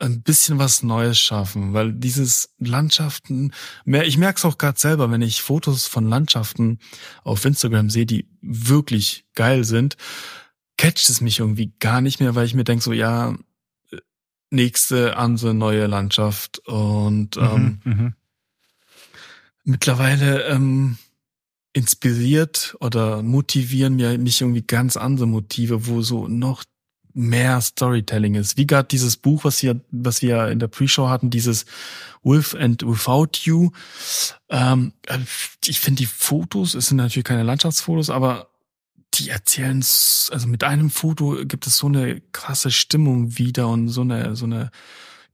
S2: ein bisschen was Neues schaffen, weil dieses Landschaften, mehr, ich merke es auch gerade selber, wenn ich Fotos von Landschaften auf Instagram sehe, die wirklich geil sind, catcht es mich irgendwie gar nicht mehr, weil ich mir denke so, ja, nächste andere neue Landschaft und mhm, ähm, mhm, mittlerweile ähm, inspiriert oder motivieren mir mich irgendwie ganz andere Motive, wo so noch mehr Storytelling ist. Wie gerade dieses Buch, was wir, was wir in der Pre-Show hatten, dieses With and Without You. Ähm, ich finde die Fotos, es sind natürlich keine Landschaftsfotos, aber die erzählen, also mit einem Foto gibt es so eine krasse Stimmung wieder und so eine, so eine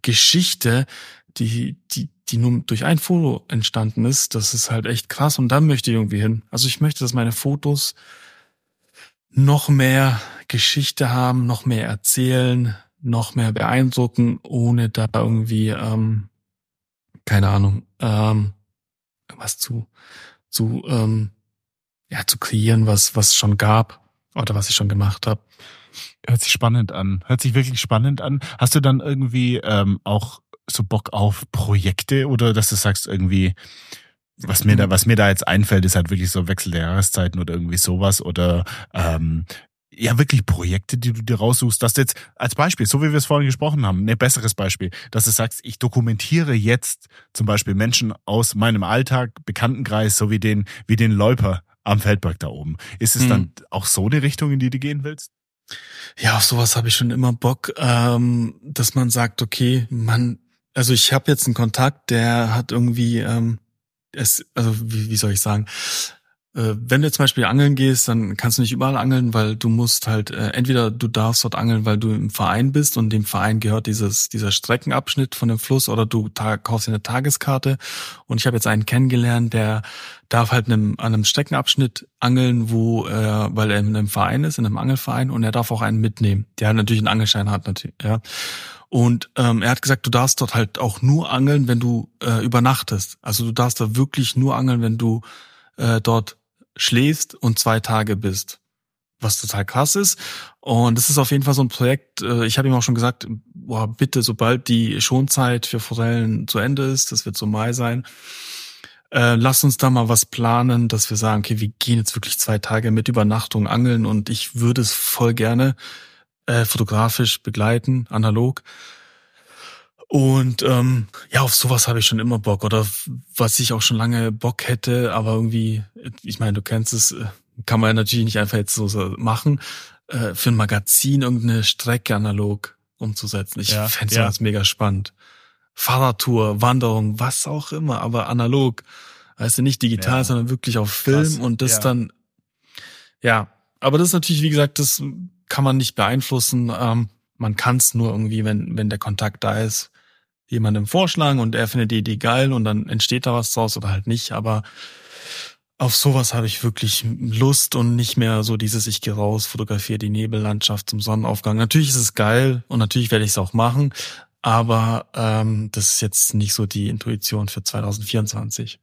S2: Geschichte, die, die, die nur durch ein Foto entstanden ist, das ist halt echt krass und da möchte ich irgendwie hin. Also ich möchte, dass meine Fotos noch mehr Geschichte haben, noch mehr erzählen, noch mehr beeindrucken, ohne da irgendwie, ähm, keine Ahnung, ähm, was zu, zu, ähm, ja, zu kreieren, was, was schon gab oder was ich schon gemacht habe.
S1: Hört sich spannend an. Hört sich wirklich spannend an. Hast du dann irgendwie ähm, auch so Bock auf Projekte oder dass du sagst irgendwie, was mir da, was mir da jetzt einfällt, ist halt wirklich so Wechsel der Jahreszeiten oder irgendwie sowas oder ähm, ja wirklich Projekte, die du dir raussuchst, dass du jetzt als Beispiel, so wie wir es vorhin gesprochen haben, ein besseres Beispiel, dass du sagst, ich dokumentiere jetzt zum Beispiel Menschen aus meinem Alltag, Bekanntenkreis, so wie den, wie den Läuper am Feldberg da oben. Ist es hm. dann auch so eine Richtung, in die du gehen willst?
S2: Ja, auf sowas habe ich schon immer Bock, ähm, dass man sagt, okay, man also ich habe jetzt einen Kontakt, der hat irgendwie, ähm, es, also wie, wie soll ich sagen, äh, wenn du zum Beispiel angeln gehst, dann kannst du nicht überall angeln, weil du musst halt, äh, entweder du darfst dort angeln, weil du im Verein bist und dem Verein gehört dieses, dieser Streckenabschnitt von dem Fluss oder du kaufst dir eine Tageskarte. Und ich habe jetzt einen kennengelernt, der darf halt einem, an einem Streckenabschnitt angeln, wo, äh, weil er in einem Verein ist, in einem Angelverein und er darf auch einen mitnehmen, der natürlich einen Angelschein hat natürlich, ja. Und ähm, er hat gesagt, du darfst dort halt auch nur angeln, wenn du äh, übernachtest. Also du darfst da wirklich nur angeln, wenn du äh, dort schläfst und zwei Tage bist. Was total krass ist. Und das ist auf jeden Fall so ein Projekt, äh, ich habe ihm auch schon gesagt, boah, bitte, sobald die Schonzeit für Forellen zu Ende ist, das wird so Mai sein, äh, lass uns da mal was planen, dass wir sagen, okay, wir gehen jetzt wirklich zwei Tage mit Übernachtung angeln und ich würde es voll gerne äh, fotografisch begleiten, analog. Und ähm, ja, auf sowas habe ich schon immer Bock. Oder was ich auch schon lange Bock hätte, aber irgendwie, ich meine, du kennst es, äh, kann man natürlich nicht einfach jetzt so, so machen, äh, für ein Magazin irgendeine Strecke analog umzusetzen. Ich ja, fände ja. das mega spannend. Fahrradtour, Wanderung, was auch immer, aber analog. Weißt du, nicht digital, ja. sondern wirklich auf Film Krass. und das ja. dann, ja. Aber das ist natürlich, wie gesagt, das kann man nicht beeinflussen. Ähm, man kann es nur irgendwie, wenn, wenn der Kontakt da ist, jemandem vorschlagen und er findet die Idee geil und dann entsteht da was draus oder halt nicht. Aber auf sowas habe ich wirklich Lust und nicht mehr so dieses, ich gehe raus, fotografiere die Nebellandschaft zum Sonnenaufgang. Natürlich ist es geil und natürlich werde ich es auch machen, aber ähm, das ist jetzt nicht so die Intuition für 2024.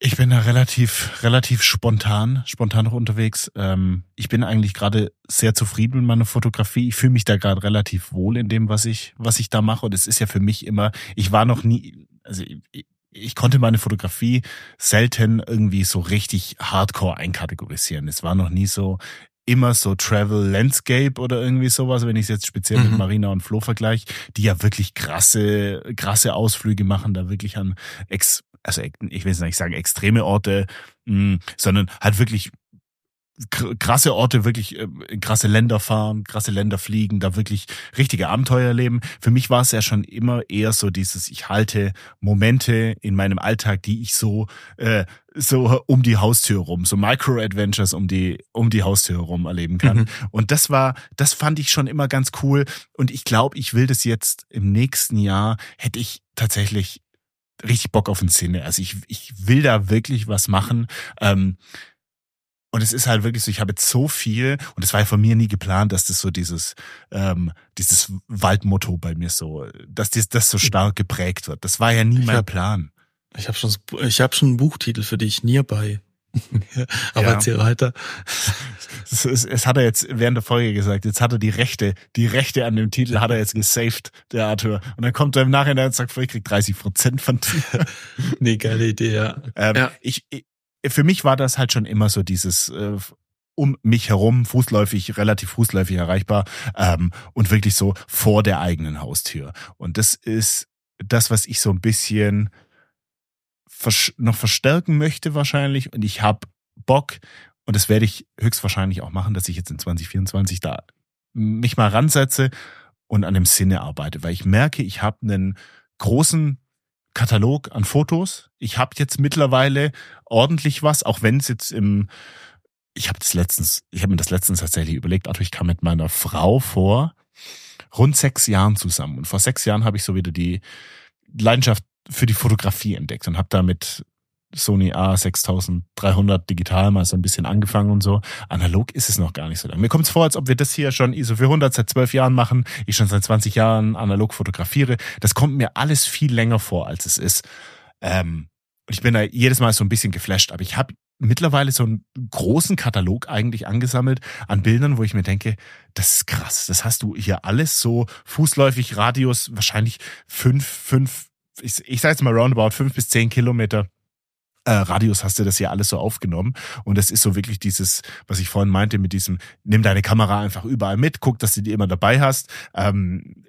S1: Ich bin da relativ, relativ spontan, spontan noch unterwegs. Ähm, ich bin eigentlich gerade sehr zufrieden mit meiner Fotografie. Ich fühle mich da gerade relativ wohl in dem, was ich, was ich da mache. Und es ist ja für mich immer, ich war noch nie, also ich, ich konnte meine Fotografie selten irgendwie so richtig hardcore einkategorisieren. Es war noch nie so, immer so Travel Landscape oder irgendwie sowas, wenn ich es jetzt speziell mhm. mit Marina und Flo vergleiche, die ja wirklich krasse, krasse Ausflüge machen, da wirklich an ex, also ich will jetzt nicht sagen extreme Orte, mh, mm, sondern halt wirklich krasse Orte, wirklich äh, krasse Länder fahren, krasse Länder fliegen, da wirklich richtige Abenteuer leben. Für mich war es ja schon immer eher so dieses, ich halte Momente in meinem Alltag, die ich so äh, so um die Haustür rum, so Micro-Adventures um die, um die Haustür rum erleben kann. Mhm. Und das war, das fand ich schon immer ganz cool. Und ich glaube, ich will das jetzt im nächsten Jahr, hätte ich tatsächlich richtig Bock auf den Sinne. Also ich, ich will da wirklich was machen. Ähm, und es ist halt wirklich so, ich habe jetzt so viel, und es war ja von mir nie geplant, dass das so dieses, ähm, dieses Waldmotto bei mir so, dass das, das so stark geprägt wird. Das war ja nie ich mein hab, Plan.
S2: Ich habe schon, ich habe schon einen Buchtitel für dich, Nearby. Aber ja. erzähl weiter.
S1: Es, es, es, hat er jetzt während der Folge gesagt. Jetzt hat er die Rechte, die Rechte an dem Titel hat er jetzt gesaved, der Arthur. Und dann kommt er im Nachhinein und sagt, ich krieg 30 Prozent von dir.
S2: nee, geile Idee, ja.
S1: Ähm, ja. Ich, ich, für mich war das halt schon immer so dieses, äh, um mich herum, fußläufig, relativ fußläufig erreichbar ähm, und wirklich so vor der eigenen Haustür. Und das ist das, was ich so ein bisschen noch verstärken möchte wahrscheinlich und ich habe Bock und das werde ich höchstwahrscheinlich auch machen, dass ich jetzt in 2024 da mich mal ransetze und an dem Sinne arbeite, weil ich merke, ich habe einen großen Katalog an Fotos. Ich habe jetzt mittlerweile ordentlich was, auch wenn es jetzt im ich habe das letztens, ich habe mir das letztens tatsächlich überlegt, also ich kam mit meiner Frau vor rund sechs Jahren zusammen und vor sechs Jahren habe ich so wieder die Leidenschaft für die Fotografie entdeckt und habe damit Sony A6300 digital mal so ein bisschen angefangen und so. Analog ist es noch gar nicht so lange. Mir kommt es vor, als ob wir das hier schon ISO 400 seit zwölf Jahren machen, ich schon seit 20 Jahren analog fotografiere. Das kommt mir alles viel länger vor, als es ist. Ähm, und ich bin da jedes Mal so ein bisschen geflasht, aber ich habe mittlerweile so einen großen Katalog eigentlich angesammelt an Bildern, wo ich mir denke, das ist krass. Das hast du hier alles so fußläufig, Radius wahrscheinlich fünf, fünf ich, ich sage jetzt mal roundabout fünf bis zehn Kilometer äh, Radius hast du das ja alles so aufgenommen. Und das ist so wirklich dieses, was ich vorhin meinte, mit diesem, nimm deine Kamera einfach überall mit, guck, dass du die immer dabei hast. Ähm,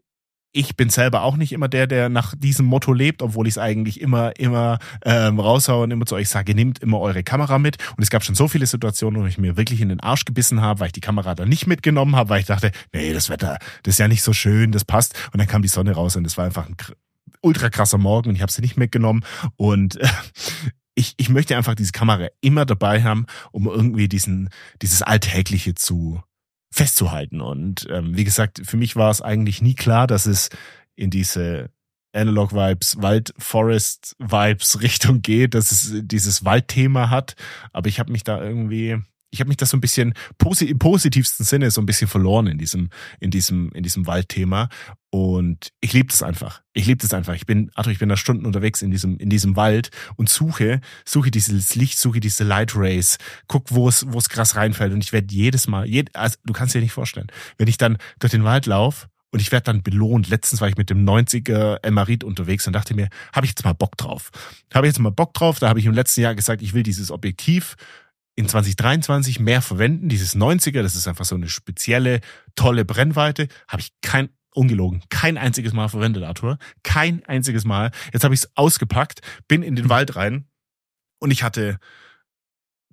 S1: ich bin selber auch nicht immer der, der nach diesem Motto lebt, obwohl ich es eigentlich immer, immer ähm, raushaue und immer zu euch sage, nehmt immer eure Kamera mit. Und es gab schon so viele Situationen, wo ich mir wirklich in den Arsch gebissen habe, weil ich die Kamera dann nicht mitgenommen habe, weil ich dachte, nee, das Wetter, das ist ja nicht so schön, das passt. Und dann kam die Sonne raus und es war einfach ein ultra krasser Morgen und ich habe sie nicht mitgenommen. Und äh, ich, ich möchte einfach diese Kamera immer dabei haben, um irgendwie diesen dieses alltägliche zu festzuhalten. Und ähm, wie gesagt, für mich war es eigentlich nie klar, dass es in diese Analog Vibes, Wald Forest Vibes Richtung geht, dass es dieses Waldthema hat, aber ich habe mich da irgendwie ich habe mich das so ein bisschen im positivsten Sinne so ein bisschen verloren in diesem in diesem in diesem Waldthema und ich liebe das einfach. Ich liebe das einfach. Ich bin Arthur, ich bin da Stunden unterwegs in diesem in diesem Wald und suche suche dieses Licht, suche diese Light Rays, guck, wo es wo es krass reinfällt und ich werde jedes Mal, jed, also du kannst dir nicht vorstellen, wenn ich dann durch den Wald laufe und ich werde dann belohnt. Letztens war ich mit dem 90er Emmarit unterwegs und dachte mir, habe ich jetzt mal Bock drauf? Habe ich jetzt mal Bock drauf? Da habe ich im letzten Jahr gesagt, ich will dieses Objektiv in 2023 mehr verwenden. Dieses 90er, das ist einfach so eine spezielle, tolle Brennweite. Habe ich kein ungelogen, kein einziges Mal verwendet, Arthur. Kein einziges Mal. Jetzt habe ich es ausgepackt, bin in den mhm. Wald rein und ich hatte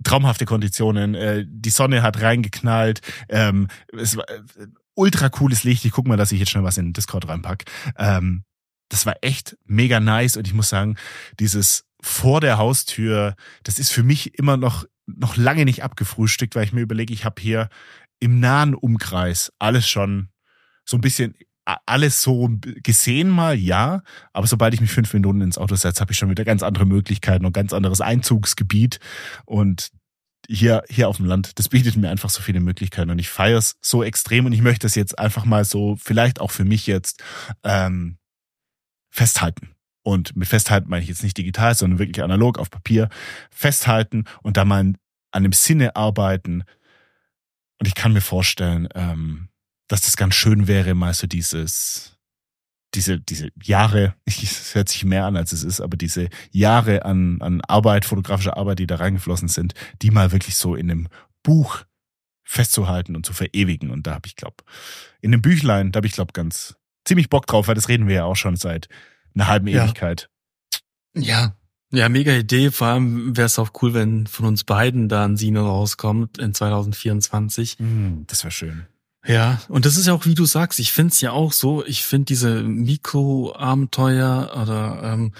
S1: traumhafte Konditionen. Äh, die Sonne hat reingeknallt. Ähm, es war äh, ultra cooles Licht. Ich guck mal, dass ich jetzt schnell was in den Discord reinpack. Ähm, das war echt mega nice und ich muss sagen, dieses vor der Haustür, das ist für mich immer noch noch lange nicht abgefrühstückt, weil ich mir überlege, ich habe hier im nahen Umkreis alles schon so ein bisschen alles so gesehen mal, ja, aber sobald ich mich fünf Minuten ins Auto setze, habe ich schon wieder ganz andere Möglichkeiten und ganz anderes Einzugsgebiet und hier, hier auf dem Land, das bietet mir einfach so viele Möglichkeiten und ich feiere es so extrem und ich möchte es jetzt einfach mal so, vielleicht auch für mich jetzt, ähm, festhalten. Und mit festhalten meine ich jetzt nicht digital, sondern wirklich analog auf Papier festhalten und da mal an einem Sinne arbeiten. Und ich kann mir vorstellen, ähm, dass das ganz schön wäre, mal so dieses, diese, diese Jahre, es hört sich mehr an, als es ist, aber diese Jahre an, an Arbeit, fotografischer Arbeit, die da reingeflossen sind, die mal wirklich so in einem Buch festzuhalten und zu verewigen. Und da habe ich, glaube, in dem Büchlein, da habe ich, glaube, ganz ziemlich Bock drauf, weil das reden wir ja auch schon seit einer halben ja. Ewigkeit.
S2: Ja, ja, mega Idee. Vor allem wäre es auch cool, wenn von uns beiden da ein Sino rauskommt in 2024.
S1: Mm, das wäre schön.
S2: Ja, und das ist ja auch, wie du sagst, ich find's ja auch so, ich find diese Mikroabenteuer oder ähm,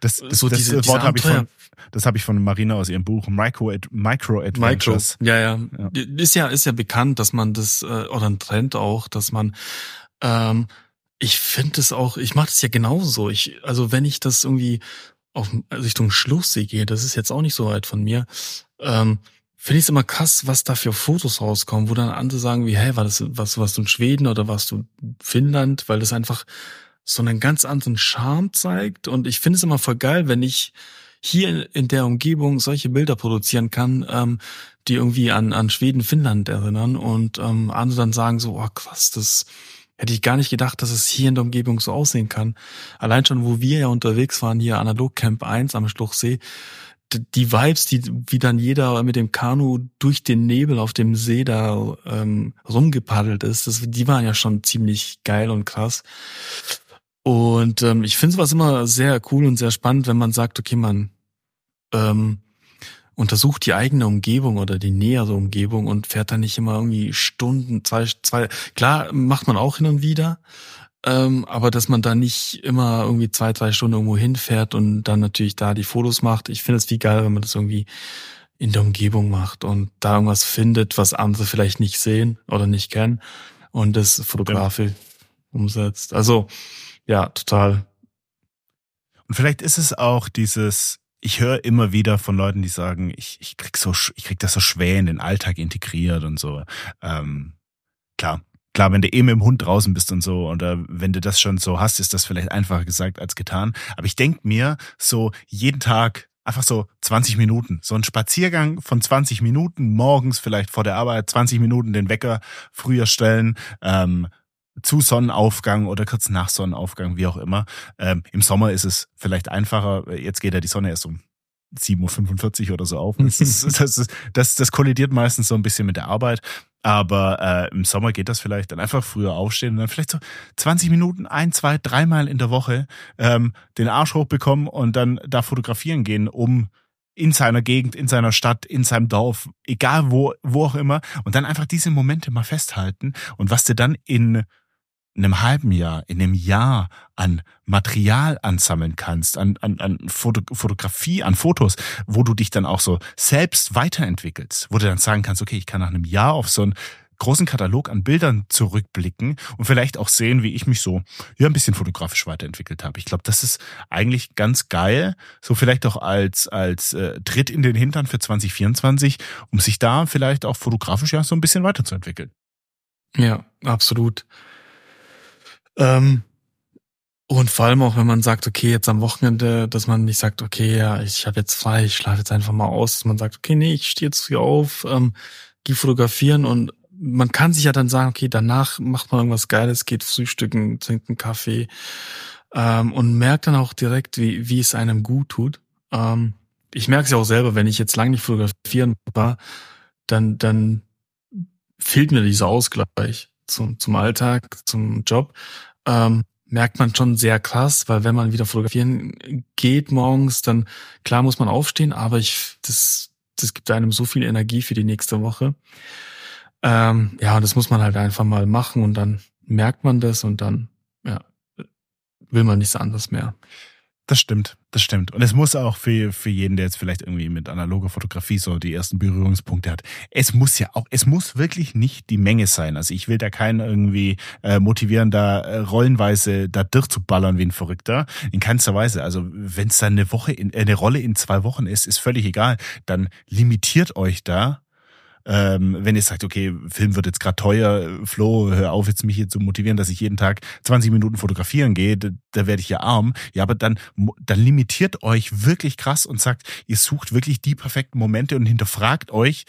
S1: das, das, so das, diese, das Wort habe ich von das habe ich von Marina aus ihrem Buch Micro Micro Adventures.
S2: Micro, ja, ja, ja. Ist ja ist ja bekannt, dass man das äh, oder ein Trend auch, dass man ähm, ich finde es auch, ich mache das ja genauso. Ich also wenn ich das irgendwie auf Richtung Schlusssee gehe, das ist jetzt auch nicht so weit von mir. Ähm, finde ich es immer krass, was da für Fotos rauskommen, wo dann andere sagen wie, hey, war das was, warst du in Schweden oder warst du in Finnland, weil das einfach so einen ganz anderen Charme zeigt. Und ich finde es immer voll geil, wenn ich hier in der Umgebung solche Bilder produzieren kann, ähm, die irgendwie an, an Schweden, Finnland erinnern und ähm, andere dann sagen so, oh krass, das hätte ich gar nicht gedacht, dass es hier in der Umgebung so aussehen kann. Allein schon, wo wir ja unterwegs waren, hier Analog Camp 1 am Schluchsee, die Vibes, die wie dann jeder mit dem Kanu durch den Nebel auf dem See da ähm, rumgepaddelt ist, das, die waren ja schon ziemlich geil und krass. Und ähm, ich finde sowas immer sehr cool und sehr spannend, wenn man sagt, okay, man ähm, untersucht die eigene Umgebung oder die nähere Umgebung und fährt dann nicht immer irgendwie Stunden, zwei, zwei, klar macht man auch hin und wieder, ähm, aber dass man da nicht immer irgendwie zwei, drei Stunden irgendwo hinfährt und dann natürlich da die Fotos macht. Ich finde es wie geil, wenn man das irgendwie in der Umgebung macht und da irgendwas findet, was andere vielleicht nicht sehen oder nicht kennen und das fotografisch ja. umsetzt. Also ja, total.
S1: Und vielleicht ist es auch dieses, ich höre immer wieder von Leuten, die sagen, ich, ich krieg so, ich krieg das so schwer in den Alltag integriert und so. Ähm, klar, Klar, wenn du eben im Hund draußen bist und so, oder wenn du das schon so hast, ist das vielleicht einfacher gesagt als getan. Aber ich denk mir so jeden Tag einfach so 20 Minuten, so ein Spaziergang von 20 Minuten, morgens vielleicht vor der Arbeit, 20 Minuten den Wecker früher stellen, ähm, zu Sonnenaufgang oder kurz nach Sonnenaufgang, wie auch immer. Ähm, Im Sommer ist es vielleicht einfacher. Jetzt geht ja die Sonne erst um 7.45 Uhr oder so auf. Das, ist, das, ist, das, das kollidiert meistens so ein bisschen mit der Arbeit. Aber äh, im Sommer geht das vielleicht dann einfach früher aufstehen und dann vielleicht so 20 Minuten, ein, zwei, dreimal in der Woche ähm, den Arsch hochbekommen und dann da fotografieren gehen, um in seiner Gegend, in seiner Stadt, in seinem Dorf, egal wo, wo auch immer, und dann einfach diese Momente mal festhalten und was du dann in in einem halben Jahr, in einem Jahr an Material ansammeln kannst, an, an, an Foto, Fotografie, an Fotos, wo du dich dann auch so selbst weiterentwickelst, wo du dann sagen kannst, okay, ich kann nach einem Jahr auf so einen großen Katalog an Bildern zurückblicken und vielleicht auch sehen, wie ich mich so ja ein bisschen fotografisch weiterentwickelt habe. Ich glaube, das ist eigentlich ganz geil, so vielleicht auch als als äh, Tritt in den Hintern für 2024, um sich da vielleicht auch fotografisch ja so ein bisschen weiterzuentwickeln.
S2: Ja, absolut. Ähm, und vor allem auch, wenn man sagt, okay, jetzt am Wochenende, dass man nicht sagt, okay, ja, ich habe jetzt frei, ich schlafe jetzt einfach mal aus. Man sagt, okay, nee, ich stehe jetzt hier auf, ähm, gehe fotografieren und man kann sich ja dann sagen, okay, danach macht man irgendwas Geiles, geht frühstücken, trinkt einen Kaffee ähm, und merkt dann auch direkt, wie, wie es einem gut tut. Ähm, ich merke es ja auch selber, wenn ich jetzt lange nicht fotografieren war, dann, dann fehlt mir dieser Ausgleich. Zum, zum Alltag, zum Job, ähm, merkt man schon sehr krass, weil wenn man wieder fotografieren geht morgens, dann klar muss man aufstehen, aber ich, das, das gibt einem so viel Energie für die nächste Woche. Ähm, ja, und das muss man halt einfach mal machen und dann merkt man das und dann, ja, will man nichts anderes mehr.
S1: Das stimmt, das stimmt. Und es muss auch für, für jeden, der jetzt vielleicht irgendwie mit analoger Fotografie so die ersten Berührungspunkte hat, es muss ja auch, es muss wirklich nicht die Menge sein. Also ich will da keinen irgendwie äh, motivieren, da äh, rollenweise da durchzuballern wie ein Verrückter. In keinster Weise. Also wenn es dann eine Woche, in, äh, eine Rolle in zwei Wochen ist, ist völlig egal. Dann limitiert euch da ähm, wenn ihr sagt, okay, Film wird jetzt gerade teuer, Flo, hör auf jetzt mich hier zu motivieren, dass ich jeden Tag 20 Minuten fotografieren gehe, da, da werde ich ja arm. Ja, aber dann, dann limitiert euch wirklich krass und sagt, ihr sucht wirklich die perfekten Momente und hinterfragt euch,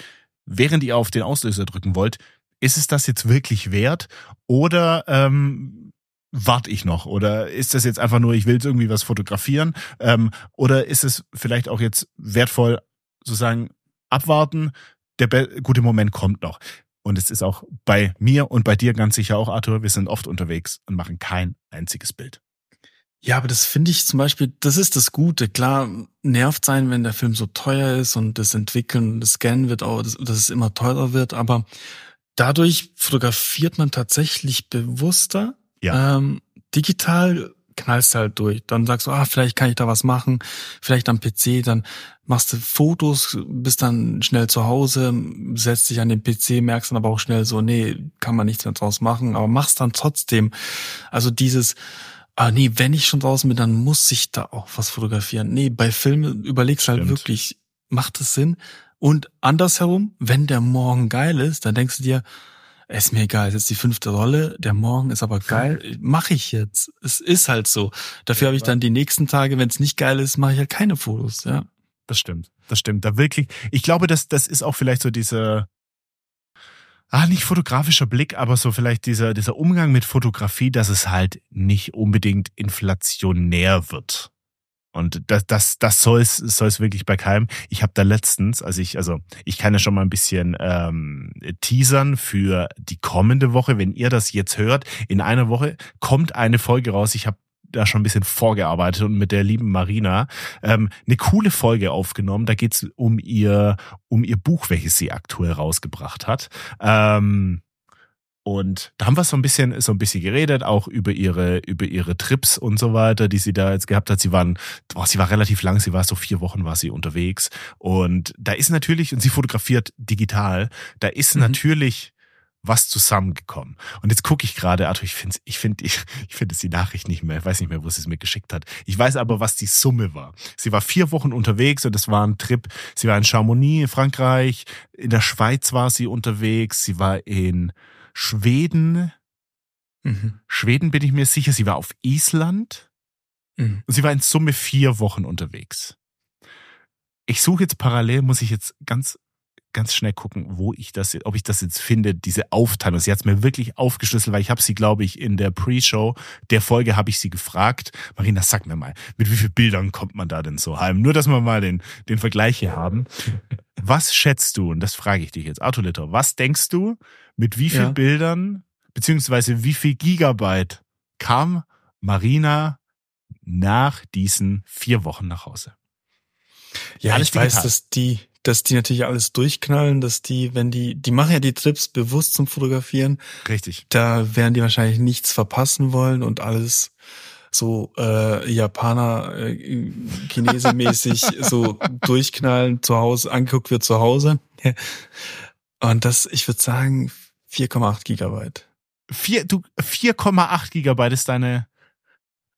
S1: während ihr auf den Auslöser drücken wollt, ist es das jetzt wirklich wert oder ähm, warte ich noch? Oder ist das jetzt einfach nur, ich will jetzt irgendwie was fotografieren? Ähm, oder ist es vielleicht auch jetzt wertvoll, sozusagen abwarten, der gute Moment kommt noch. Und es ist auch bei mir und bei dir ganz sicher auch, Arthur, wir sind oft unterwegs und machen kein einziges Bild.
S2: Ja, aber das finde ich zum Beispiel, das ist das Gute. Klar, nervt sein, wenn der Film so teuer ist und das Entwickeln, das Scannen wird auch, dass, dass es immer teurer wird, aber dadurch fotografiert man tatsächlich bewusster. Ja. Ähm, digital knallst halt durch. Dann sagst du, ah, vielleicht kann ich da was machen, vielleicht am PC, dann machst du Fotos, bist dann schnell zu Hause, setzt dich an den PC, merkst dann aber auch schnell so, nee, kann man nichts mehr draus machen, aber machst dann trotzdem. Also dieses, ah nee, wenn ich schon draußen bin, dann muss ich da auch was fotografieren. Nee, bei Filmen überlegst halt wirklich, macht es Sinn? Und andersherum, wenn der Morgen geil ist, dann denkst du dir, ist mir egal, ist jetzt die fünfte Rolle, der Morgen ist aber geil, mache ich jetzt. Es ist halt so. Dafür habe ich dann die nächsten Tage, wenn es nicht geil ist, mache ich halt keine Fotos, ja.
S1: Das stimmt, das stimmt. Da wirklich, ich glaube, das, das ist auch vielleicht so diese, ah, nicht fotografischer Blick, aber so vielleicht dieser, dieser Umgang mit Fotografie, dass es halt nicht unbedingt inflationär wird. Und das, das, das soll es soll es wirklich bei keinem. Ich habe da letztens, also ich, also ich kann ja schon mal ein bisschen ähm, teasern für die kommende Woche. Wenn ihr das jetzt hört, in einer Woche kommt eine Folge raus. Ich habe da schon ein bisschen vorgearbeitet und mit der lieben Marina ähm, eine coole Folge aufgenommen. Da geht's um ihr um ihr Buch, welches sie aktuell rausgebracht hat. Ähm, und da haben wir so ein bisschen, so ein bisschen geredet, auch über ihre, über ihre Trips und so weiter, die sie da jetzt gehabt hat. Sie waren, boah, sie war relativ lang, sie war so vier Wochen war sie unterwegs. Und da ist natürlich, und sie fotografiert digital, da ist mhm. natürlich was zusammengekommen. Und jetzt gucke ich gerade, Arthur, ich finde ich finde ich, ich finde es die Nachricht nicht mehr, ich weiß nicht mehr, wo sie es mir geschickt hat. Ich weiß aber, was die Summe war. Sie war vier Wochen unterwegs und es war ein Trip. Sie war in Chamonix, in Frankreich, in der Schweiz war sie unterwegs, sie war in Schweden. Mhm. Schweden bin ich mir sicher. Sie war auf Island. Mhm. Und sie war in Summe vier Wochen unterwegs. Ich suche jetzt parallel, muss ich jetzt ganz ganz schnell gucken, wo ich das, ob ich das jetzt finde, diese Aufteilung. Sie hat es mir wirklich aufgeschlüsselt, weil ich habe sie, glaube ich, in der Pre-Show der Folge habe ich sie gefragt. Marina, sag mir mal, mit wie vielen Bildern kommt man da denn so heim? Nur, dass wir mal den, den Vergleich hier haben. Was schätzt du, und das frage ich dich jetzt, Autolitter, was denkst du, mit wie vielen ja. Bildern, beziehungsweise wie viel Gigabyte kam Marina nach diesen vier Wochen nach Hause?
S2: Ja, Alles ich digital. weiß, dass die, dass die natürlich alles durchknallen, dass die, wenn die, die machen ja die Trips bewusst zum Fotografieren.
S1: Richtig.
S2: Da werden die wahrscheinlich nichts verpassen wollen und alles so äh, Japaner, äh, Chinesemäßig so durchknallen zu Hause, angeguckt wird zu Hause. Und das, ich würde sagen, 4,8 Gigabyte.
S1: 4,8 Gigabyte ist deine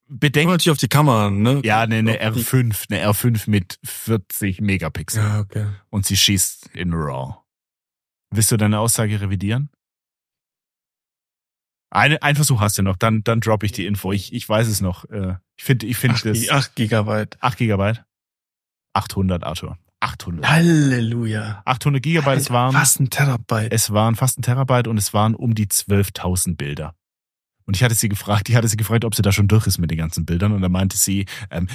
S2: Bedenken. natürlich auf die Kamera, ne?
S1: Ja, eine, eine R5, eine R5 mit 40 Megapixel.
S2: Ja, okay.
S1: Und sie schießt in RAW. Willst du deine Aussage revidieren? Eine, ein Versuch hast du noch, dann, dann droppe ich die Info. Ich, ich weiß es noch. Äh, ich finde, ich finde das.
S2: 8 Gigabyte.
S1: 8 Gigabyte. 800, Arthur. 800.
S2: Halleluja.
S1: 800 Gigabyte, es waren.
S2: Fast ein Terabyte.
S1: Es waren fast ein Terabyte und es waren um die 12.000 Bilder. Und ich hatte sie gefragt, ich hatte sie gefragt, ob sie da schon durch ist mit den ganzen Bildern. Und da meinte sie, ähm,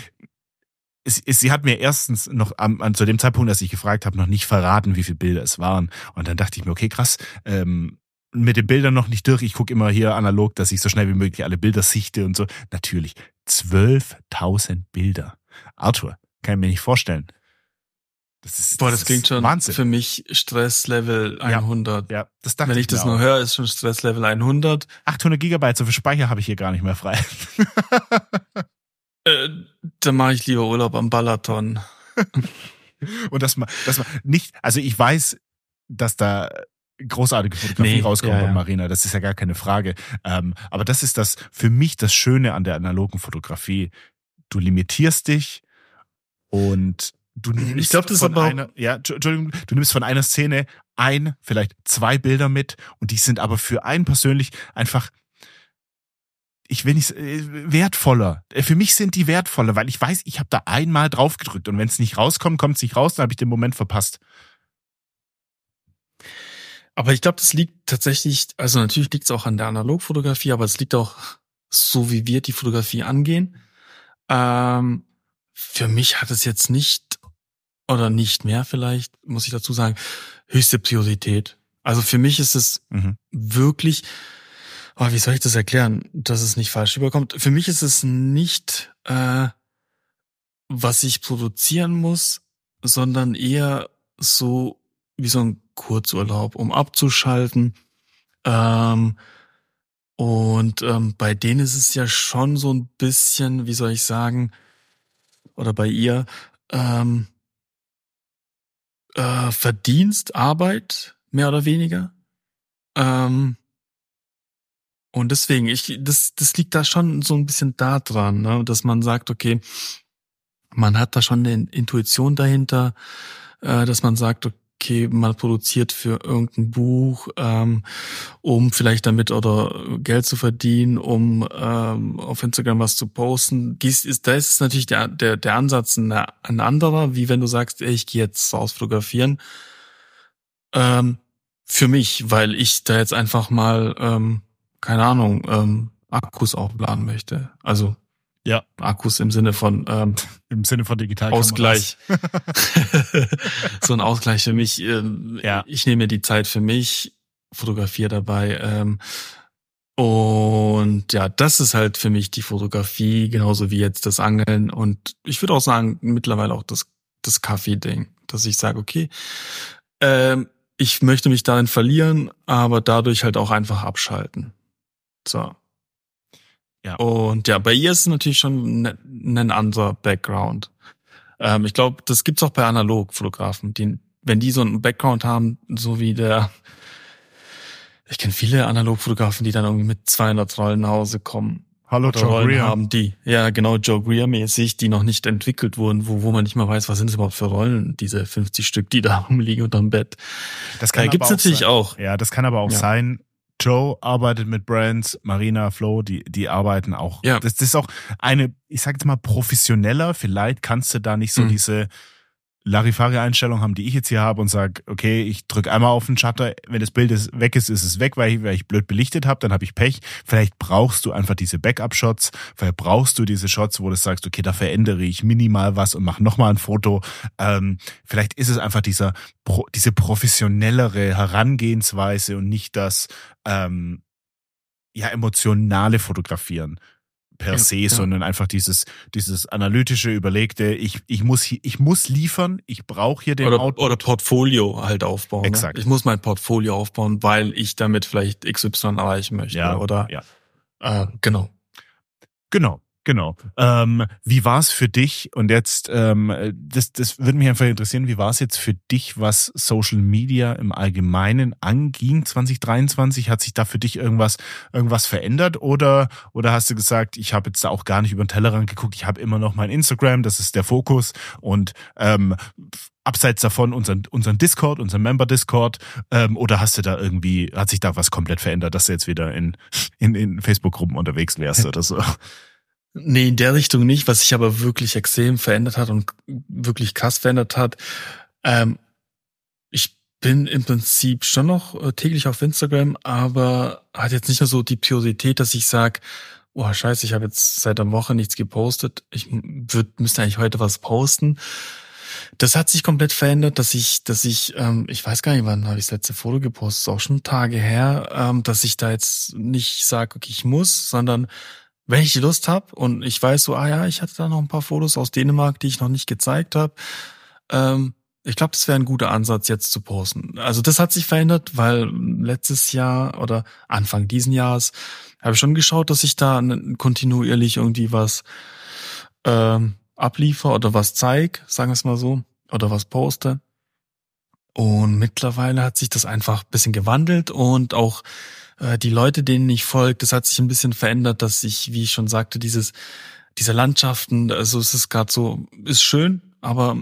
S1: sie, hat mir erstens noch am, an, zu dem Zeitpunkt, dass ich gefragt habe, noch nicht verraten, wie viele Bilder es waren. Und dann dachte ich mir, okay, krass, ähm, mit den Bildern noch nicht durch. Ich gucke immer hier analog, dass ich so schnell wie möglich alle Bilder sichte und so. Natürlich, 12.000 Bilder. Arthur, kann ich mir nicht vorstellen.
S2: Das ist, Boah, das, das klingt schon Wahnsinn. für mich Stresslevel 100.
S1: Ja, ja
S2: das dachte Wenn ich, ich das nur höre, ist schon Stresslevel 100.
S1: 800 Gigabyte, so viel Speicher habe ich hier gar nicht mehr frei.
S2: äh, dann mache ich lieber Urlaub am Balaton.
S1: Und das mal, das mal nicht, also ich weiß, dass da großartige Fotografie nee, rauskommt ja, ja. Marina, das ist ja gar keine Frage. Ähm, aber das ist das für mich das Schöne an der analogen Fotografie. Du limitierst dich und du nimmst
S2: ich glaub, das von aber
S1: einer, ja, Entschuldigung, du nimmst von einer Szene ein, vielleicht zwei Bilder mit und die sind aber für einen persönlich einfach ich will nicht äh, wertvoller. Äh, für mich sind die wertvoller, weil ich weiß, ich habe da einmal drauf gedrückt und wenn es nicht rauskommt, kommt es nicht raus, dann habe ich den Moment verpasst.
S2: Aber ich glaube, das liegt tatsächlich, also natürlich liegt es auch an der Analogfotografie, aber es liegt auch so, wie wir die Fotografie angehen. Ähm, für mich hat es jetzt nicht oder nicht mehr vielleicht, muss ich dazu sagen, höchste Priorität. Also für mich ist es mhm. wirklich, oh, wie soll ich das erklären, dass es nicht falsch überkommt? Für mich ist es nicht, äh, was ich produzieren muss, sondern eher so wie so ein Kurzurlaub, um abzuschalten. Ähm, und ähm, bei denen ist es ja schon so ein bisschen, wie soll ich sagen, oder bei ihr, ähm, äh, Verdienst, Arbeit, mehr oder weniger. Ähm, und deswegen, ich, das, das liegt da schon so ein bisschen da dran, ne, dass man sagt, okay, man hat da schon eine Intuition dahinter, äh, dass man sagt, okay, man produziert für irgendein Buch, ähm, um vielleicht damit oder Geld zu verdienen, um ähm, auf Instagram was zu posten. Dies ist, da ist natürlich der, der, der Ansatz ein, ein anderer, wie wenn du sagst, ey, ich gehe jetzt aus fotografieren. Ähm, für mich, weil ich da jetzt einfach mal, ähm, keine Ahnung, ähm, Akkus aufladen möchte. Also ja. Akkus im Sinne von ähm,
S1: im Sinne von digital
S2: Ausgleich. so ein Ausgleich für mich. Ähm, ja. Ich nehme mir die Zeit für mich, fotografiere dabei. Ähm, und ja, das ist halt für mich die Fotografie, genauso wie jetzt das Angeln. Und ich würde auch sagen, mittlerweile auch das, das Kaffee-Ding, dass ich sage, okay, ähm, ich möchte mich darin verlieren, aber dadurch halt auch einfach abschalten. So. Ja. Und ja, bei ihr ist es natürlich schon ein, ne, ein anderer Background. Ähm, ich glaube, das gibt's auch bei Analogfotografen, die, wenn die so einen Background haben, so wie der, ich kenne viele Analogfotografen, die dann irgendwie mit 200 Rollen nach Hause kommen.
S1: Hallo Joe Rollen Greer.
S2: haben die. Ja, genau, Joe Greer mäßig, die noch nicht entwickelt wurden, wo, wo man nicht mal weiß, was sind es überhaupt für Rollen, diese 50 Stück, die da rumliegen unterm Bett.
S1: Das kann äh, gibt's natürlich sein. auch. Ja, das kann aber auch ja. sein, Joe arbeitet mit Brands, Marina, Flo, die, die arbeiten auch. Ja. Das, das ist auch eine, ich sag jetzt mal, professioneller. Vielleicht kannst du da nicht so mhm. diese Larifari-Einstellung haben, die ich jetzt hier habe und sage, okay, ich drücke einmal auf den Shutter, wenn das Bild ist, weg ist, ist es weg, weil ich, weil ich blöd belichtet habe, dann habe ich Pech. Vielleicht brauchst du einfach diese Backup-Shots, vielleicht brauchst du diese Shots, wo du sagst, okay, da verändere ich minimal was und mache nochmal ein Foto. Ähm, vielleicht ist es einfach dieser, diese professionellere Herangehensweise und nicht das ähm, ja emotionale Fotografieren per se, ja. sondern einfach dieses, dieses analytische, überlegte, ich, ich muss, ich muss liefern, ich brauche hier den
S2: oder, Output. Oder Portfolio halt aufbauen. Ne? Exakt. Ne? Ich muss mein Portfolio aufbauen, weil ich damit vielleicht XY erreichen möchte. Ja, oder? Ja. Äh, genau.
S1: Genau. Genau. Ähm, wie war es für dich? Und jetzt, ähm, das, das würde mich einfach interessieren, wie war es jetzt für dich, was Social Media im Allgemeinen anging 2023? Hat sich da für dich irgendwas, irgendwas verändert? Oder, oder hast du gesagt, ich habe jetzt da auch gar nicht über den Tellerrand geguckt, ich habe immer noch mein Instagram, das ist der Fokus und ähm, abseits davon unseren, unseren Discord, unseren Member-Discord, ähm, oder hast du da irgendwie, hat sich da was komplett verändert, dass du jetzt wieder in, in, in Facebook-Gruppen unterwegs wärst oder so?
S2: Nee, in der Richtung nicht. Was sich aber wirklich extrem verändert hat und wirklich krass verändert hat, ähm, ich bin im Prinzip schon noch äh, täglich auf Instagram, aber hat jetzt nicht nur so die Priorität, dass ich sage, oh scheiße, ich habe jetzt seit einer Woche nichts gepostet. Ich würd, müsste eigentlich heute was posten. das hat sich komplett verändert, dass ich, dass ich, ähm, ich weiß gar nicht, wann habe ich das letzte Foto gepostet, ist auch schon Tage her, ähm, dass ich da jetzt nicht sage, okay, ich muss, sondern wenn ich Lust habe und ich weiß so, ah ja, ich hatte da noch ein paar Fotos aus Dänemark, die ich noch nicht gezeigt habe, ähm, ich glaube, das wäre ein guter Ansatz, jetzt zu posten. Also das hat sich verändert, weil letztes Jahr oder Anfang diesen Jahres habe ich schon geschaut, dass ich da kontinuierlich irgendwie was ähm, abliefer oder was zeig, sagen wir es mal so, oder was poste. Und mittlerweile hat sich das einfach ein bisschen gewandelt und auch die Leute, denen ich folge, das hat sich ein bisschen verändert, dass ich, wie ich schon sagte, dieses, diese Landschaften, also es ist gerade so, ist schön, aber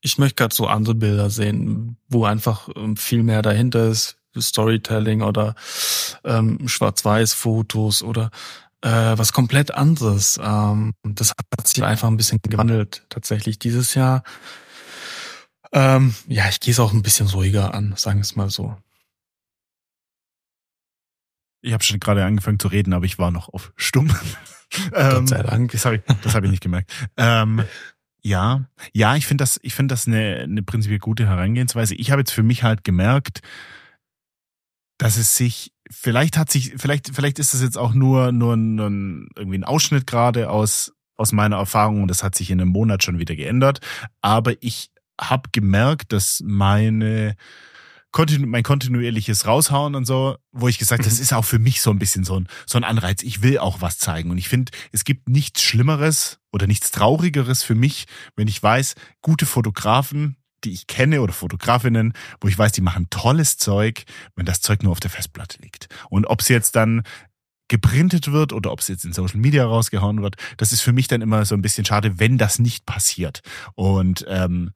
S2: ich möchte gerade so andere Bilder sehen, wo einfach ähm, viel mehr dahinter ist, Storytelling oder ähm, Schwarz-Weiß-Fotos oder äh, was komplett anderes. Ähm, das hat sich einfach ein bisschen gewandelt tatsächlich dieses Jahr. Ähm, ja, ich gehe es auch ein bisschen ruhiger an, sagen wir es mal so.
S1: Ich habe schon gerade angefangen zu reden, aber ich war noch auf stumm.
S2: Gott sei ähm, Dank.
S1: Das habe ich, das hab ich nicht gemerkt. Ähm, ja, ja, ich finde das, ich finde das eine, eine prinzipiell gute Herangehensweise. Ich habe jetzt für mich halt gemerkt, dass es sich, vielleicht hat sich, vielleicht, vielleicht ist das jetzt auch nur, nur, nur ein, irgendwie ein Ausschnitt gerade aus, aus meiner Erfahrung und das hat sich in einem Monat schon wieder geändert. Aber ich habe gemerkt, dass meine kontinu mein kontinuierliches Raushauen und so, wo ich gesagt, das mhm. ist auch für mich so ein bisschen so ein, so ein Anreiz. Ich will auch was zeigen. Und ich finde, es gibt nichts Schlimmeres oder nichts Traurigeres für mich, wenn ich weiß, gute Fotografen, die ich kenne oder Fotografinnen, wo ich weiß, die machen tolles Zeug, wenn das Zeug nur auf der Festplatte liegt. Und ob es jetzt dann geprintet wird oder ob es jetzt in Social Media rausgehauen wird, das ist für mich dann immer so ein bisschen schade, wenn das nicht passiert. Und ähm,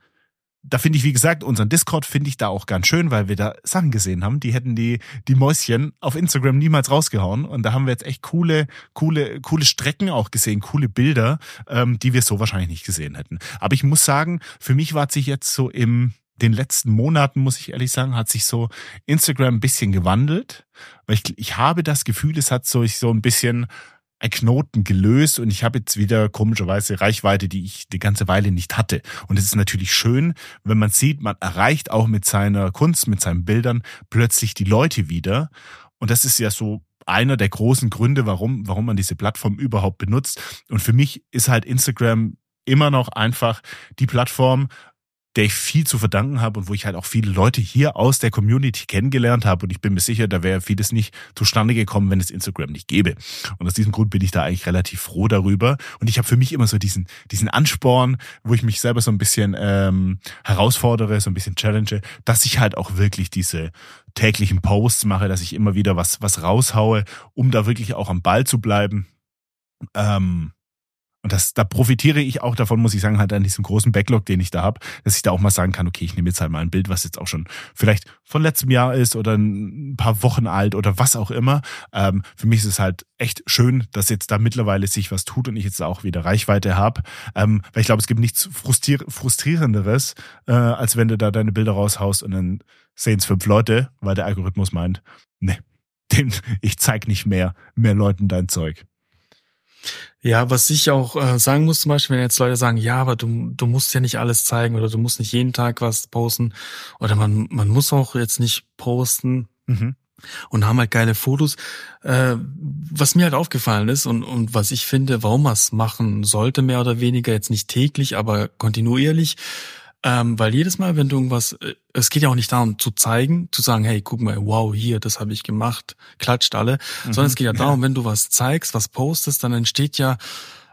S1: da finde ich, wie gesagt, unseren Discord finde ich da auch ganz schön, weil wir da Sachen gesehen haben, die hätten die, die Mäuschen auf Instagram niemals rausgehauen. Und da haben wir jetzt echt coole, coole, coole Strecken auch gesehen, coole Bilder, ähm, die wir so wahrscheinlich nicht gesehen hätten. Aber ich muss sagen, für mich war sich jetzt so im, den letzten Monaten, muss ich ehrlich sagen, hat sich so Instagram ein bisschen gewandelt. Weil ich, ich habe das Gefühl, es hat so, so ein bisschen ein Knoten gelöst und ich habe jetzt wieder komischerweise Reichweite, die ich die ganze Weile nicht hatte. Und es ist natürlich schön, wenn man sieht, man erreicht auch mit seiner Kunst, mit seinen Bildern plötzlich die Leute wieder. Und das ist ja so einer der großen Gründe, warum, warum man diese Plattform überhaupt benutzt. Und für mich ist halt Instagram immer noch einfach die Plattform, der ich viel zu verdanken habe und wo ich halt auch viele Leute hier aus der Community kennengelernt habe. Und ich bin mir sicher, da wäre vieles nicht zustande gekommen, wenn es Instagram nicht gäbe. Und aus diesem Grund bin ich da eigentlich relativ froh darüber. Und ich habe für mich immer so diesen, diesen Ansporn, wo ich mich selber so ein bisschen ähm, herausfordere, so ein bisschen challenge, dass ich halt auch wirklich diese täglichen Posts mache, dass ich immer wieder was, was raushaue, um da wirklich auch am Ball zu bleiben. Ähm, und das, da profitiere ich auch davon, muss ich sagen, halt an diesem großen Backlog, den ich da habe, dass ich da auch mal sagen kann, okay, ich nehme jetzt halt mal ein Bild, was jetzt auch schon vielleicht von letztem Jahr ist oder ein paar Wochen alt oder was auch immer. Ähm, für mich ist es halt echt schön, dass jetzt da mittlerweile sich was tut und ich jetzt auch wieder Reichweite habe. Ähm, weil ich glaube, es gibt nichts frustrier frustrierenderes, äh, als wenn du da deine Bilder raushaust und dann sehen es fünf Leute, weil der Algorithmus meint, ne, ich zeig nicht mehr, mehr Leuten dein Zeug.
S2: Ja, was ich auch äh, sagen muss, zum Beispiel, wenn jetzt Leute sagen, ja, aber du, du musst ja nicht alles zeigen oder du musst nicht jeden Tag was posten oder man, man muss auch jetzt nicht posten mhm. und haben halt geile Fotos. Äh, was mir halt aufgefallen ist und, und was ich finde, warum man es machen sollte, mehr oder weniger, jetzt nicht täglich, aber kontinuierlich, ähm, weil jedes Mal, wenn du irgendwas, äh, es geht ja auch nicht darum zu zeigen, zu sagen, hey, guck mal, wow, hier, das habe ich gemacht, klatscht alle, mhm. sondern es geht ja darum, ja. wenn du was zeigst, was postest, dann entsteht ja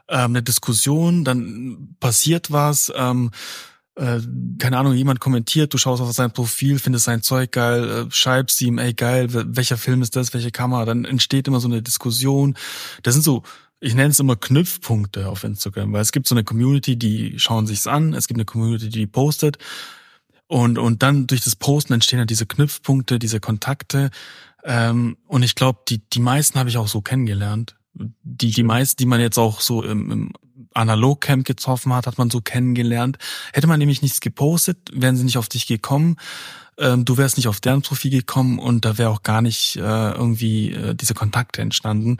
S2: ähm, eine Diskussion, dann passiert was, ähm, äh, keine Ahnung, jemand kommentiert, du schaust auf sein Profil, findest sein Zeug geil, äh, schreibst ihm, ey geil, welcher Film ist das, welche Kamera, dann entsteht immer so eine Diskussion. Das sind so ich nenne es immer Knüpfpunkte auf Instagram, weil es gibt so eine Community, die schauen sich's an, es gibt eine Community, die postet und und dann durch das Posten entstehen dann diese Knüpfpunkte, diese Kontakte ähm, und ich glaube, die die meisten habe ich auch so kennengelernt. Die die meisten, die man jetzt auch so im, im Analogcamp getroffen hat, hat man so kennengelernt. Hätte man nämlich nichts gepostet, wären sie nicht auf dich gekommen. Ähm, du wärst nicht auf deren Profil gekommen und da wäre auch gar nicht äh, irgendwie äh, diese Kontakte entstanden.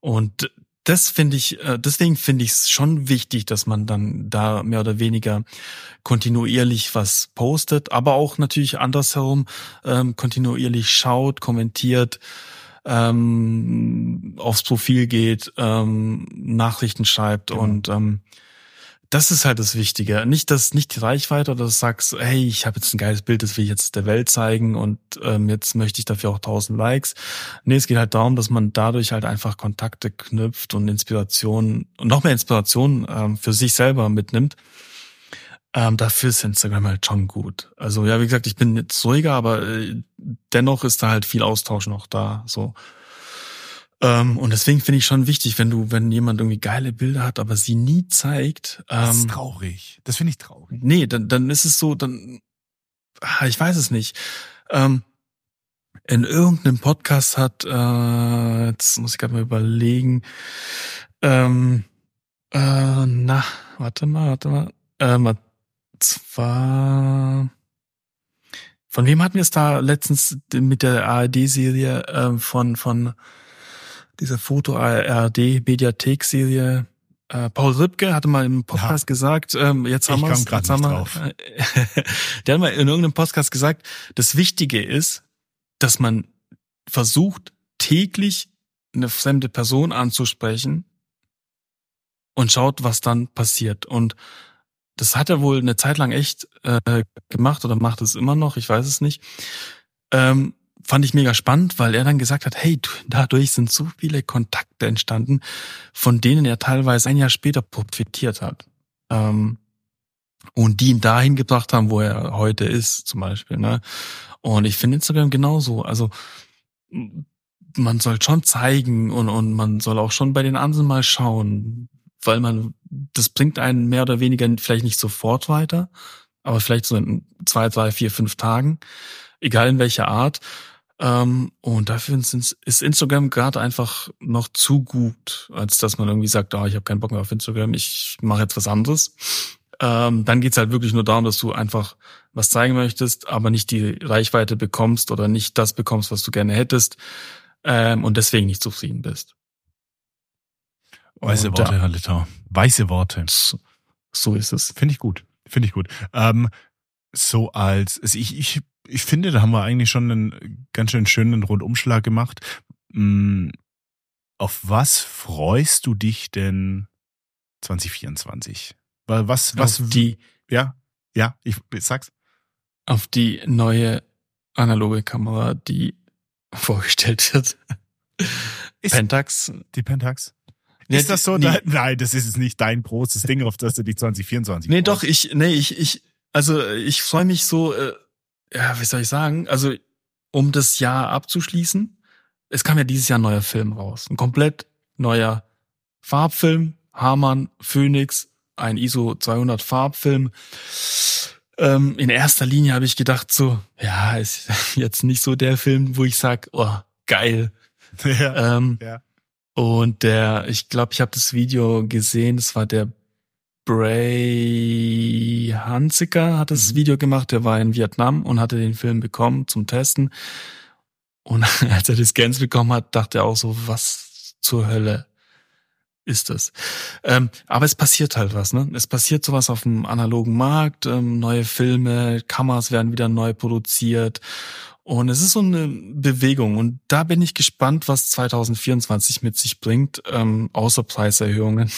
S2: Und das finde ich, äh, deswegen finde ich es schon wichtig, dass man dann da mehr oder weniger kontinuierlich was postet, aber auch natürlich andersherum ähm, kontinuierlich schaut, kommentiert, ähm, aufs Profil geht, ähm, Nachrichten schreibt genau. und ähm, das ist halt das Wichtige. Nicht das, nicht die Reichweite oder dass du sagst, hey, ich habe jetzt ein geiles Bild, das will ich jetzt der Welt zeigen und ähm, jetzt möchte ich dafür auch tausend Likes. Nee, es geht halt darum, dass man dadurch halt einfach Kontakte knüpft und Inspiration und noch mehr Inspiration ähm, für sich selber mitnimmt. Ähm, dafür ist Instagram halt schon gut. Also ja, wie gesagt, ich bin jetzt ruhiger, aber äh, dennoch ist da halt viel Austausch noch da. So ähm, und deswegen finde ich schon wichtig, wenn du, wenn jemand irgendwie geile Bilder hat, aber sie nie zeigt.
S1: Ähm, das ist ähm, traurig. Das finde ich traurig.
S2: Nee, dann, dann ist es so, dann, ah, ich weiß es nicht. Ähm, in irgendeinem Podcast hat, äh, jetzt muss ich gerade mal überlegen, ähm, äh, na, warte mal, warte mal, ähm, zwar, von wem hatten wir es da letztens mit der ARD-Serie äh, von, von, diese Foto-ARD-Mediathek-Serie. Äh, Paul Ripke hatte mal im Podcast ja. gesagt, ähm, jetzt haben wir es. Jetzt haben wir, der hat mal in irgendeinem Podcast gesagt, das Wichtige ist, dass man versucht, täglich eine fremde Person anzusprechen und schaut, was dann passiert. Und das hat er wohl eine Zeit lang echt äh, gemacht oder macht es immer noch, ich weiß es nicht. Ähm, fand ich mega spannend, weil er dann gesagt hat, hey, dadurch sind so viele Kontakte entstanden, von denen er teilweise ein Jahr später profitiert hat. Ähm, und die ihn dahin gebracht haben, wo er heute ist, zum Beispiel. Ne? Und ich finde Instagram genauso. Also man soll schon zeigen und, und man soll auch schon bei den anderen mal schauen, weil man, das bringt einen mehr oder weniger vielleicht nicht sofort weiter, aber vielleicht so in zwei, drei, vier, fünf Tagen, egal in welcher Art. Ähm, und dafür ist Instagram gerade einfach noch zu gut, als dass man irgendwie sagt, ah, ich habe keinen Bock mehr auf Instagram, ich mache jetzt was anderes. Ähm, dann geht's halt wirklich nur darum, dass du einfach was zeigen möchtest, aber nicht die Reichweite bekommst oder nicht das bekommst, was du gerne hättest ähm, und deswegen nicht zufrieden bist.
S1: Weiße und, Worte, Herr Litter. Weiße Worte.
S2: So, so ist es.
S1: Finde ich gut. Finde ich gut. Ähm, so als, also ich, ich ich finde, da haben wir eigentlich schon einen ganz schön schönen Rundumschlag gemacht. Hm, auf was freust du dich denn 2024? Weil was, was,
S2: auf die,
S1: ja, ja, ich, ich sag's.
S2: Auf die neue analoge Kamera, die vorgestellt wird.
S1: Ist Pentax. Die Pentax. Ist das so? Nee. Nein, das ist nicht dein großes Ding, auf das du die 2024
S2: Nee, freust. doch, ich, nee, ich, ich, also ich freue mich so, äh, ja, wie soll ich sagen? Also, um das Jahr abzuschließen, es kam ja dieses Jahr ein neuer Film raus. Ein komplett neuer Farbfilm. Hamann, Phoenix, ein ISO 200 Farbfilm. Ähm, in erster Linie habe ich gedacht so, ja, ist jetzt nicht so der Film, wo ich sag, oh, geil. Ja, ähm, ja. Und der, ich glaube, ich habe das Video gesehen, das war der Bray Hanziker hat das mhm. Video gemacht, der war in Vietnam und hatte den Film bekommen zum Testen. Und als er die Scans bekommen hat, dachte er auch so, was zur Hölle ist das? Ähm, aber es passiert halt was, ne? Es passiert sowas auf dem analogen Markt, ähm, neue Filme, Kameras werden wieder neu produziert. Und es ist so eine Bewegung. Und da bin ich gespannt, was 2024 mit sich bringt, ähm, außer Preiserhöhungen.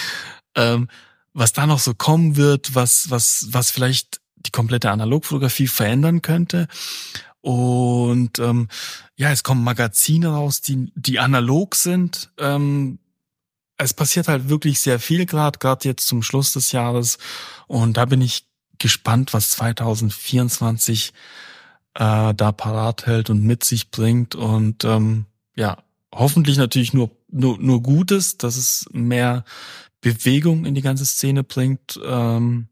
S2: ähm, was da noch so kommen wird, was, was, was vielleicht die komplette Analogfotografie verändern könnte. Und ähm, ja, es kommen Magazine raus, die, die analog sind. Ähm, es passiert halt wirklich sehr viel gerade, gerade jetzt zum Schluss des Jahres. Und da bin ich gespannt, was 2024 äh, da parat hält und mit sich bringt. Und ähm, ja, hoffentlich natürlich nur, nur, nur Gutes, dass es mehr Bewegung in die ganze Szene bringt ähm,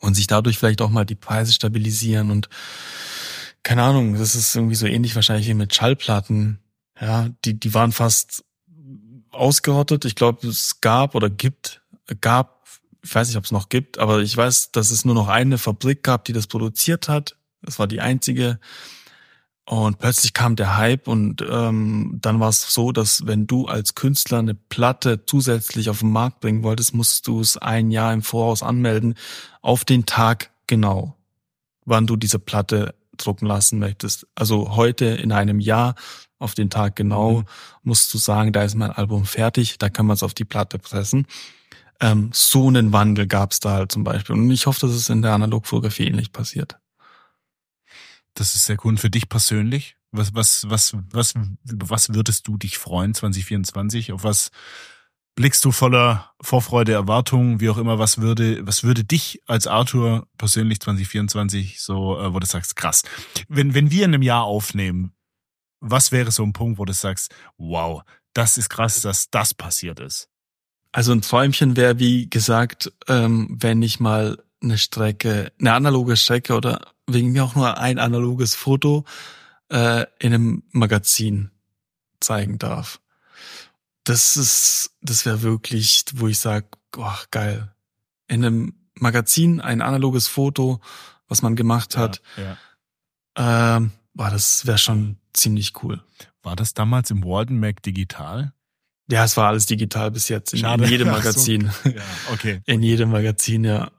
S2: und sich dadurch vielleicht auch mal die Preise stabilisieren und keine Ahnung, das ist irgendwie so ähnlich wahrscheinlich wie mit Schallplatten. Ja, die, die waren fast ausgerottet. Ich glaube, es gab oder gibt, gab, ich weiß nicht, ob es noch gibt, aber ich weiß, dass es nur noch eine Fabrik gab, die das produziert hat. Das war die einzige. Und plötzlich kam der Hype und ähm, dann war es so, dass wenn du als Künstler eine Platte zusätzlich auf den Markt bringen wolltest, musst du es ein Jahr im Voraus anmelden, auf den Tag genau, wann du diese Platte drucken lassen möchtest. Also heute in einem Jahr auf den Tag genau mhm. musst du sagen, da ist mein Album fertig, da kann man es auf die Platte pressen. Ähm, so einen Wandel gab es da halt zum Beispiel. Und ich hoffe, dass es in der Analogfotografie ähnlich passiert.
S1: Das ist sehr cool. Und für dich persönlich? Was, was, was, was, was würdest du dich freuen 2024? Auf was blickst du voller Vorfreude, Erwartung, wie auch immer, was würde, was würde dich als Arthur persönlich 2024 so, äh, wo du sagst, krass. Wenn, wenn wir in einem Jahr aufnehmen, was wäre so ein Punkt, wo du sagst, wow, das ist krass, dass das passiert ist?
S2: Also ein Träumchen wäre, wie gesagt, ähm, wenn ich mal eine Strecke, eine analoge Strecke oder wegen mir auch nur ein analoges Foto äh, in einem Magazin zeigen darf. Das ist, das wäre wirklich, wo ich sage, oh, geil. In einem Magazin ein analoges Foto, was man gemacht hat, ja, ja. Ähm, war das wäre schon ziemlich cool.
S1: War das damals im Walden Mac digital?
S2: Ja, es war alles digital bis jetzt. In, in jedem Magazin. So. Ja, okay. In jedem Magazin, ja.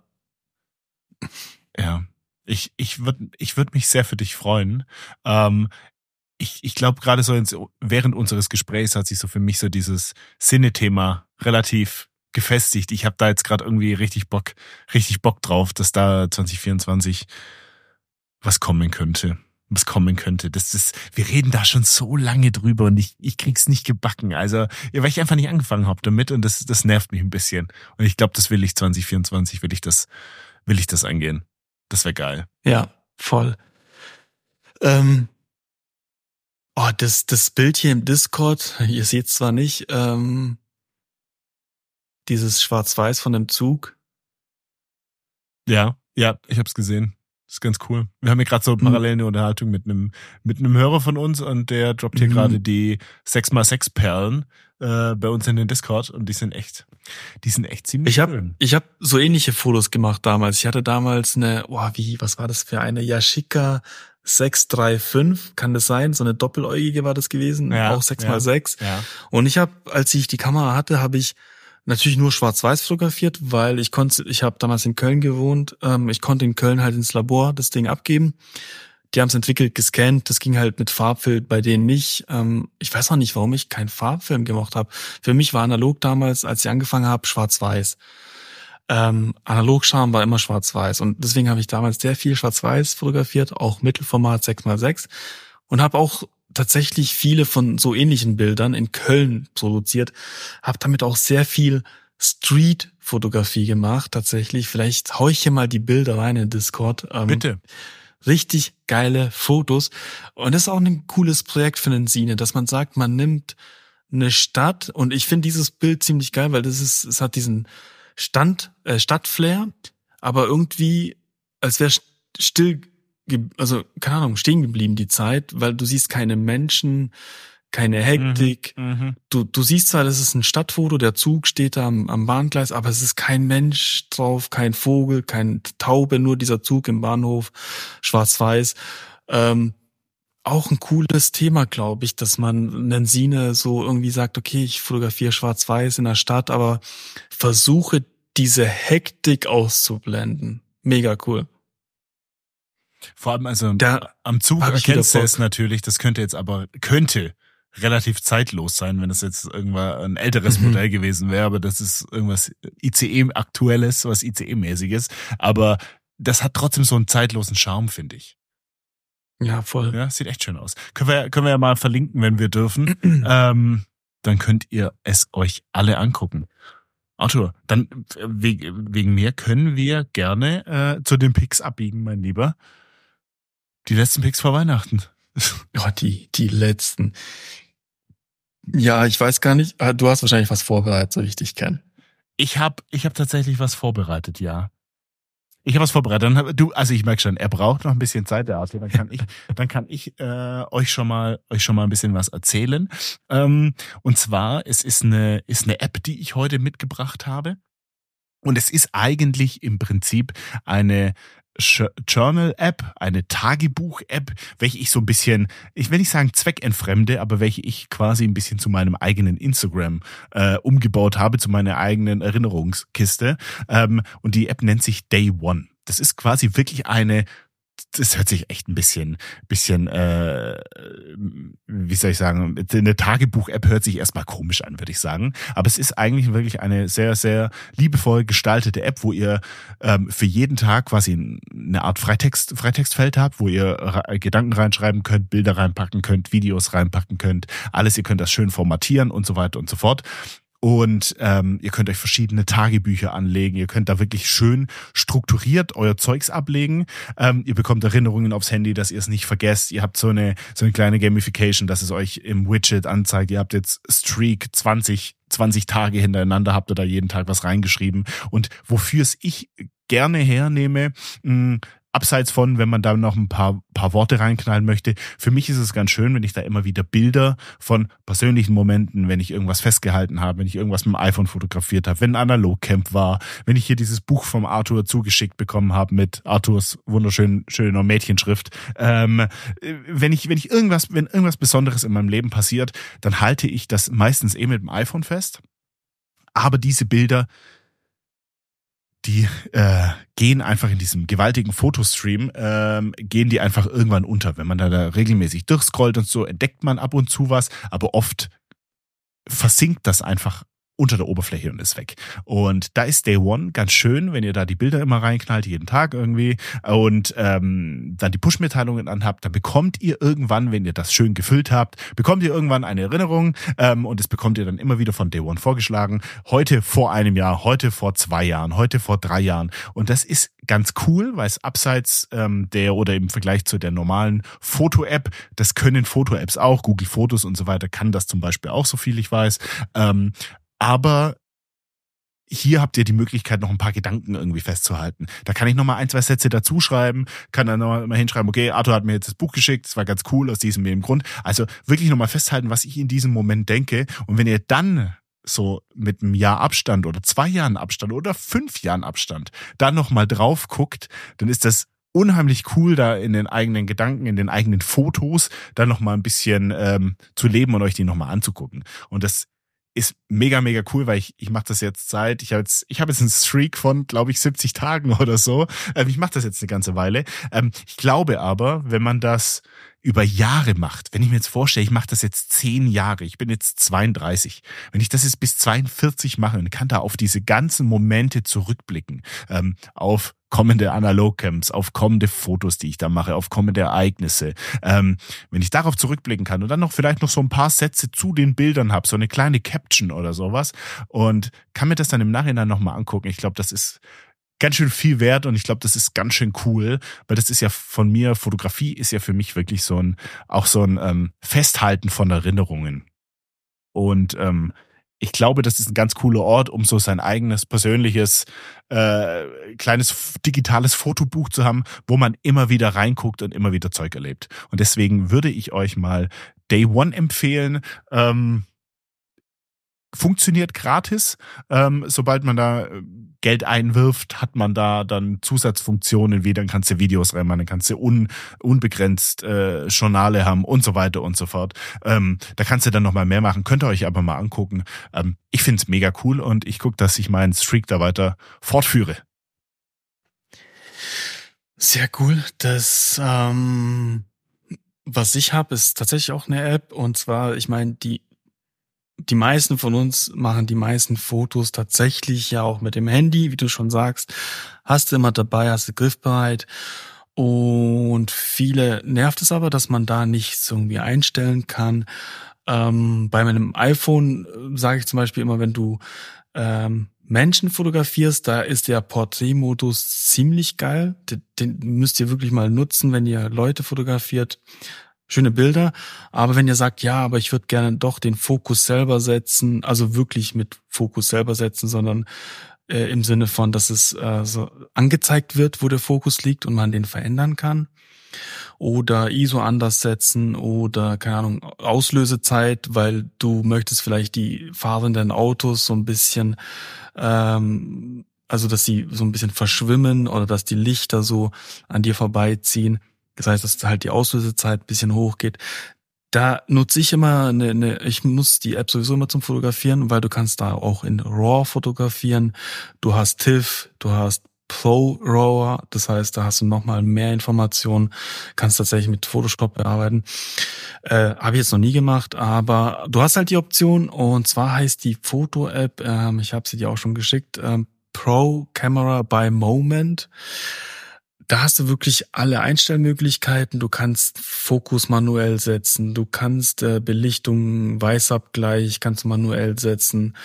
S1: Ja. Ich, ich würde ich würd mich sehr für dich freuen. Ähm, ich, ich glaube, gerade so ins, während unseres Gesprächs hat sich so für mich so dieses Sinne-Thema relativ gefestigt. Ich habe da jetzt gerade irgendwie richtig Bock, richtig Bock drauf, dass da 2024 was kommen könnte. Was kommen könnte. Das ist, wir reden da schon so lange drüber und ich, ich krieg's nicht gebacken. Also, weil ich einfach nicht angefangen habe damit und das, das nervt mich ein bisschen. Und ich glaube, das will ich 2024, will ich das, will ich das angehen. Das wäre geil.
S2: Ja, voll. Ähm, Oh, das, das Bild hier im Discord, ihr seht zwar nicht, ähm, dieses Schwarz-Weiß von dem Zug.
S1: Ja, ja, ich hab's gesehen. Das ist ganz cool. Wir haben hier gerade so mhm. parallel eine Unterhaltung mit einem mit einem Hörer von uns und der droppt hier mhm. gerade die 6x6 Perlen äh, bei uns in den Discord und die sind echt, die sind echt ziemlich
S2: ich hab, schön. Ich habe so ähnliche Fotos gemacht damals. Ich hatte damals eine, oh, wie, was war das für eine Yashica 635, kann das sein? So eine doppeläugige war das gewesen, ja, auch 6x6. Ja, ja. Und ich habe, als ich die Kamera hatte, habe ich natürlich nur schwarz-weiß fotografiert, weil ich konnte, ich habe damals in Köln gewohnt, ähm, ich konnte in Köln halt ins Labor das Ding abgeben. Die haben es entwickelt, gescannt, das ging halt mit Farbfilm bei denen nicht. Ähm, ich weiß auch nicht, warum ich keinen Farbfilm gemacht habe. Für mich war analog damals, als ich angefangen habe, schwarz-weiß. Ähm, Analogscham war immer schwarz-weiß und deswegen habe ich damals sehr viel schwarz-weiß fotografiert, auch Mittelformat 6x6 und habe auch tatsächlich viele von so ähnlichen Bildern in Köln produziert, habe damit auch sehr viel Street-Fotografie gemacht, tatsächlich. Vielleicht hau ich hier mal die Bilder rein in Discord.
S1: Ähm, Bitte.
S2: Richtig geile Fotos. Und das ist auch ein cooles Projekt für den Sine, dass man sagt, man nimmt eine Stadt und ich finde dieses Bild ziemlich geil, weil das ist, es hat diesen Stand, äh, Stadtflair, aber irgendwie, als wäre still, also keine Ahnung, stehen geblieben die Zeit, weil du siehst keine Menschen, keine Hektik. Mhm, mhm, du, du siehst zwar, das ist ein Stadtfoto, der Zug steht da am, am Bahngleis, aber es ist kein Mensch drauf, kein Vogel, kein Taube, nur dieser Zug im Bahnhof, schwarz-weiß. Ähm, auch ein cooles Thema, glaube ich, dass man einen Sine so irgendwie sagt, okay, ich fotografiere schwarz-weiß in der Stadt, aber versuche diese Hektik auszublenden. Mega cool.
S1: Vor allem also da am Zug erkennst du es natürlich, das könnte jetzt aber, könnte relativ zeitlos sein, wenn das jetzt irgendwann ein älteres mhm. Modell gewesen wäre, aber das ist irgendwas ICE-aktuelles, was ICE-mäßiges. Aber das hat trotzdem so einen zeitlosen Charme, finde ich.
S2: Ja, voll.
S1: Ja, sieht echt schön aus. Können wir, können wir ja mal verlinken, wenn wir dürfen. ähm, dann könnt ihr es euch alle angucken. Arthur, dann wegen mir können wir gerne äh, zu den Picks abbiegen, mein Lieber. Die letzten Picks vor Weihnachten.
S2: Oh, die, die letzten. Ja, ich weiß gar nicht. Ah, du hast wahrscheinlich was vorbereitet, so wie ich dich kenne.
S1: Ich habe ich hab tatsächlich was vorbereitet, ja. Ich habe was vorbereitet. Dann hab, du, also ich merke schon, er braucht noch ein bisschen Zeit, der Arthur. Dann kann ich, dann kann ich äh, euch schon mal euch schon mal ein bisschen was erzählen. Ähm, und zwar, es ist eine ist eine App, die ich heute mitgebracht habe. Und es ist eigentlich im Prinzip eine Journal-App, eine Tagebuch-App, welche ich so ein bisschen, ich will nicht sagen zweckentfremde, aber welche ich quasi ein bisschen zu meinem eigenen Instagram äh, umgebaut habe, zu meiner eigenen Erinnerungskiste. Ähm, und die App nennt sich Day One. Das ist quasi wirklich eine das hört sich echt ein bisschen, bisschen, äh, wie soll ich sagen, eine Tagebuch-App hört sich erstmal komisch an, würde ich sagen. Aber es ist eigentlich wirklich eine sehr, sehr liebevoll gestaltete App, wo ihr ähm, für jeden Tag quasi eine Art Freitext, Freitextfeld habt, wo ihr Gedanken reinschreiben könnt, Bilder reinpacken könnt, Videos reinpacken könnt, alles, ihr könnt das schön formatieren und so weiter und so fort. Und ähm, ihr könnt euch verschiedene Tagebücher anlegen. Ihr könnt da wirklich schön strukturiert euer Zeugs ablegen. Ähm, ihr bekommt Erinnerungen aufs Handy, dass ihr es nicht vergesst. Ihr habt so eine, so eine kleine Gamification, dass es euch im Widget anzeigt. Ihr habt jetzt Streak 20, 20 Tage hintereinander, habt ihr da jeden Tag was reingeschrieben. Und wofür es ich gerne hernehme, mh, abseits von, wenn man da noch ein paar, paar Worte reinknallen möchte, für mich ist es ganz schön, wenn ich da immer wieder Bilder von persönlichen Momenten, wenn ich irgendwas festgehalten habe, wenn ich irgendwas mit dem iPhone fotografiert habe, wenn ein Analogcamp war, wenn ich hier dieses Buch vom Arthur zugeschickt bekommen habe mit Arthurs wunderschön schöner Mädchenschrift. Ähm, wenn ich, wenn ich irgendwas, wenn irgendwas Besonderes in meinem Leben passiert, dann halte ich das meistens eh mit dem iPhone fest. Aber diese Bilder die äh, gehen einfach in diesem gewaltigen Fotostream, ähm, gehen die einfach irgendwann unter. Wenn man da, da regelmäßig durchscrollt und so, entdeckt man ab und zu was, aber oft versinkt das einfach unter der Oberfläche und ist weg. Und da ist Day One ganz schön, wenn ihr da die Bilder immer reinknallt, jeden Tag irgendwie, und ähm, dann die Push-Mitteilungen anhabt, dann bekommt ihr irgendwann, wenn ihr das schön gefüllt habt, bekommt ihr irgendwann eine Erinnerung ähm, und das bekommt ihr dann immer wieder von Day One vorgeschlagen. Heute vor einem Jahr, heute vor zwei Jahren, heute vor drei Jahren. Und das ist ganz cool, weil es abseits ähm, der oder im Vergleich zu der normalen Foto-App, das können Foto-Apps auch, Google Fotos und so weiter kann das zum Beispiel auch, so viel ich weiß. Ähm, aber hier habt ihr die Möglichkeit, noch ein paar Gedanken irgendwie festzuhalten. Da kann ich noch mal ein, zwei Sätze dazu schreiben, kann dann noch mal hinschreiben, okay, Arthur hat mir jetzt das Buch geschickt, das war ganz cool aus diesem eben Grund. Also wirklich noch mal festhalten, was ich in diesem Moment denke. Und wenn ihr dann so mit einem Jahr Abstand oder zwei Jahren Abstand oder fünf Jahren Abstand dann noch mal drauf guckt, dann ist das unheimlich cool, da in den eigenen Gedanken, in den eigenen Fotos dann noch mal ein bisschen ähm, zu leben und euch die noch mal anzugucken. Und das ist mega, mega cool, weil ich, ich mache das jetzt seit, ich habe jetzt, ich habe jetzt einen Streak von, glaube ich, 70 Tagen oder so. Ähm, ich mache das jetzt eine ganze Weile. Ähm, ich glaube aber, wenn man das über Jahre macht, wenn ich mir jetzt vorstelle, ich mache das jetzt zehn Jahre, ich bin jetzt 32, wenn ich das jetzt bis 42 mache und kann da auf diese ganzen Momente zurückblicken, ähm, auf kommende Analogcamps, auf kommende Fotos, die ich da mache, auf kommende Ereignisse. Ähm, wenn ich darauf zurückblicken kann und dann noch vielleicht noch so ein paar Sätze zu den Bildern habe, so eine kleine Caption oder sowas und kann mir das dann im Nachhinein nochmal angucken. Ich glaube, das ist ganz schön viel wert und ich glaube, das ist ganz schön cool, weil das ist ja von mir, Fotografie ist ja für mich wirklich so ein, auch so ein ähm, Festhalten von Erinnerungen. Und ähm, ich glaube, das ist ein ganz cooler Ort, um so sein eigenes persönliches äh, kleines digitales Fotobuch zu haben, wo man immer wieder reinguckt und immer wieder Zeug erlebt. Und deswegen würde ich euch mal Day One empfehlen. Ähm, funktioniert gratis. Ähm, sobald man da äh, Geld einwirft, hat man da dann Zusatzfunktionen wie dann kannst du Videos reinmachen, dann kannst du un, unbegrenzt äh, Journale haben und so weiter und so fort. Ähm, da kannst du dann nochmal mehr machen. Könnt ihr euch aber mal angucken. Ähm, ich find's mega cool und ich guck, dass ich meinen Streak da weiter fortführe.
S2: Sehr cool. Das ähm, was ich habe, ist tatsächlich auch eine App und zwar, ich meine, die die meisten von uns machen die meisten Fotos tatsächlich ja auch mit dem Handy, wie du schon sagst. Hast du immer dabei, hast du griffbereit. Und viele nervt es aber, dass man da nichts irgendwie einstellen kann. Ähm, bei meinem iPhone äh, sage ich zum Beispiel immer, wenn du ähm, Menschen fotografierst, da ist der Porträtmodus ziemlich geil. Den, den müsst ihr wirklich mal nutzen, wenn ihr Leute fotografiert schöne Bilder. Aber wenn ihr sagt, ja, aber ich würde gerne doch den Fokus selber setzen, also wirklich mit Fokus selber setzen, sondern äh, im Sinne von, dass es äh, so angezeigt wird, wo der Fokus liegt und man den verändern kann. Oder ISO anders setzen oder, keine Ahnung, Auslösezeit, weil du möchtest vielleicht die fahrenden Autos so ein bisschen ähm, also dass sie so ein bisschen verschwimmen oder dass die Lichter so an dir vorbeiziehen. Das heißt, dass halt die Auslösezeit bisschen hochgeht. Da nutze ich immer eine, eine, ich muss die App sowieso immer zum Fotografieren, weil du kannst da auch in RAW fotografieren. Du hast TIFF, du hast Pro RAW, das heißt, da hast du nochmal mehr Informationen, kannst tatsächlich mit Photoshop bearbeiten. Äh, Habe ich jetzt noch nie gemacht, aber du hast halt die Option und zwar heißt die Foto-App, ähm, ich habe sie dir auch schon geschickt, ähm, Pro Camera by Moment. Da hast du wirklich alle Einstellmöglichkeiten. Du kannst Fokus manuell setzen, du kannst äh, Belichtung, Weißabgleich kannst manuell setzen,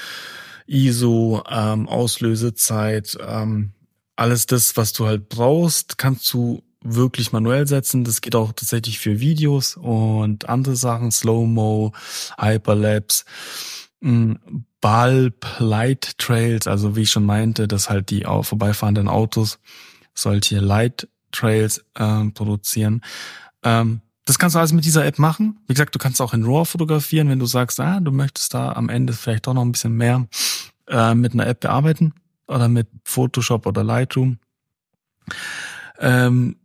S2: ISO, ähm, Auslösezeit, ähm, alles das, was du halt brauchst, kannst du wirklich manuell setzen. Das geht auch tatsächlich für Videos und andere Sachen, Slow-Mo, Hyperlapse. Mm, Bulb Light Trails, also wie ich schon meinte, dass halt die vorbeifahrenden Autos solche Light Trails äh, produzieren. Ähm, das kannst du alles mit dieser App machen. Wie gesagt, du kannst auch in RAW fotografieren, wenn du sagst, ah, du möchtest da am Ende vielleicht doch noch ein bisschen mehr äh, mit einer App bearbeiten oder mit Photoshop oder Lightroom. Ähm,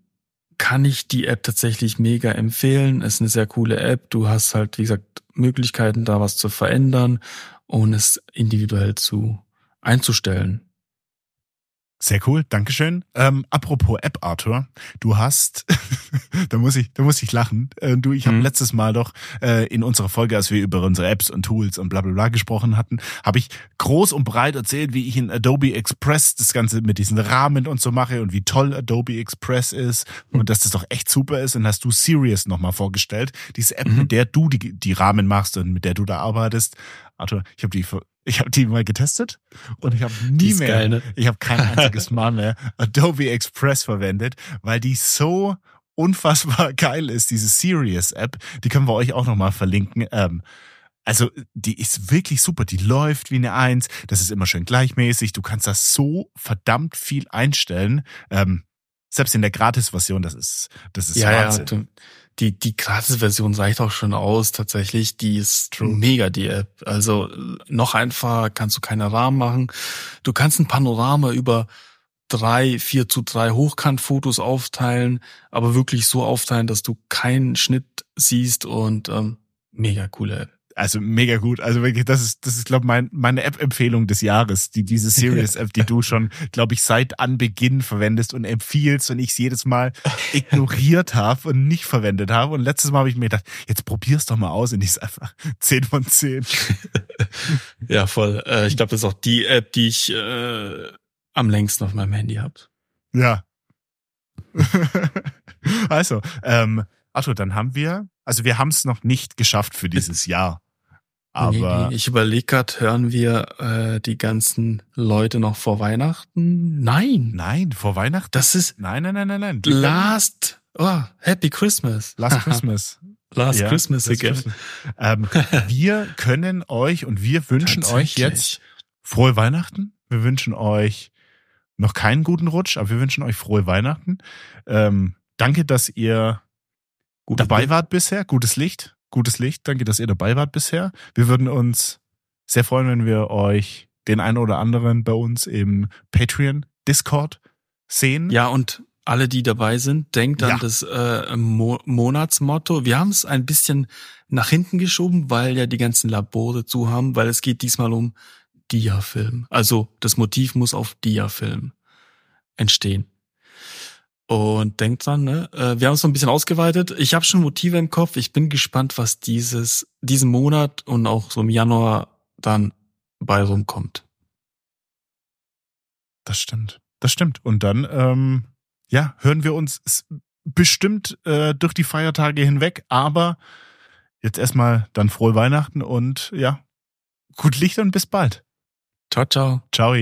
S2: kann ich die App tatsächlich mega empfehlen. Es ist eine sehr coole App. Du hast halt, wie gesagt, Möglichkeiten, da was zu verändern und es individuell zu einzustellen.
S1: Sehr cool, Dankeschön. Ähm, apropos App, Arthur, du hast, da muss ich, da muss ich lachen. Äh, du, ich habe mhm. letztes Mal doch äh, in unserer Folge, als wir über unsere Apps und Tools und bla bla bla gesprochen hatten, habe ich groß und breit erzählt, wie ich in Adobe Express das Ganze mit diesen Rahmen und so mache und wie toll Adobe Express ist mhm. und dass das doch echt super ist. Und hast du Serious nochmal vorgestellt, diese App, mhm. mit der du die, die Rahmen machst und mit der du da arbeitest. Arthur, ich habe die ich habe die mal getestet und ich habe nie mehr, geil, ne? ich habe kein einziges Mal mehr Adobe Express verwendet, weil die so unfassbar geil ist, diese Serious App. Die können wir euch auch nochmal verlinken. Ähm, also die ist wirklich super, die läuft wie eine Eins, das ist immer schön gleichmäßig, du kannst das so verdammt viel einstellen. Ähm, selbst in der Gratis-Version, das ist, das ist
S2: ja, Wahnsinn. Ja, die, die Gratis-Version reicht auch schon aus, tatsächlich. Die ist True. mega, die App. Also noch einfacher kannst du keine Rahmen machen. Du kannst ein Panorama über drei, vier zu drei Hochkantfotos aufteilen, aber wirklich so aufteilen, dass du keinen Schnitt siehst und ähm, mega coole App
S1: also mega gut. Also wirklich, das ist, das ist, glaube mein, meine App-Empfehlung des Jahres. Die, diese Serious-App, die du schon, glaube ich, seit Anbeginn verwendest und empfiehlst und ich es jedes Mal ignoriert habe und nicht verwendet habe. Und letztes Mal habe ich mir gedacht, jetzt probier's doch mal aus und ich ist einfach 10 von 10.
S2: ja, voll. Äh, ich glaube, das ist auch die App, die ich äh, am längsten auf meinem Handy habe.
S1: Ja. also, ähm, Arthur, dann haben wir, also wir haben es noch nicht geschafft für dieses Jahr. Aber
S2: ich überlege gerade, hören wir äh, die ganzen Leute noch vor Weihnachten? Nein.
S1: Nein, vor Weihnachten?
S2: Das ist.
S1: Nein, nein, nein, nein, nein.
S2: Last. Oh, Happy Christmas.
S1: Last Christmas.
S2: Last ja, Christmas again. Christmas.
S1: Ähm, wir können euch und wir wünschen euch jetzt frohe Weihnachten. Wir wünschen euch noch keinen guten Rutsch, aber wir wünschen euch frohe Weihnachten. Ähm, danke, dass ihr Gutes dabei wart bisher. Gutes Licht gutes Licht. Danke, dass ihr dabei wart bisher. Wir würden uns sehr freuen, wenn wir euch den einen oder anderen bei uns im Patreon Discord sehen.
S2: Ja, und alle, die dabei sind, denkt an ja. das äh, Mo Monatsmotto. Wir haben es ein bisschen nach hinten geschoben, weil ja die ganzen Labore zu haben, weil es geht diesmal um Diafilm. Also das Motiv muss auf Diafilm entstehen. Und denkt dran, ne? Äh, wir haben es so ein bisschen ausgeweitet. Ich habe schon Motive im Kopf. Ich bin gespannt, was dieses, diesen Monat und auch so im Januar dann bei rumkommt.
S1: Das stimmt. Das stimmt. Und dann, ähm, ja, hören wir uns bestimmt äh, durch die Feiertage hinweg, aber jetzt erstmal dann frohe Weihnachten und ja, gut Licht und bis bald.
S2: Ciao, ciao.
S1: Ciao.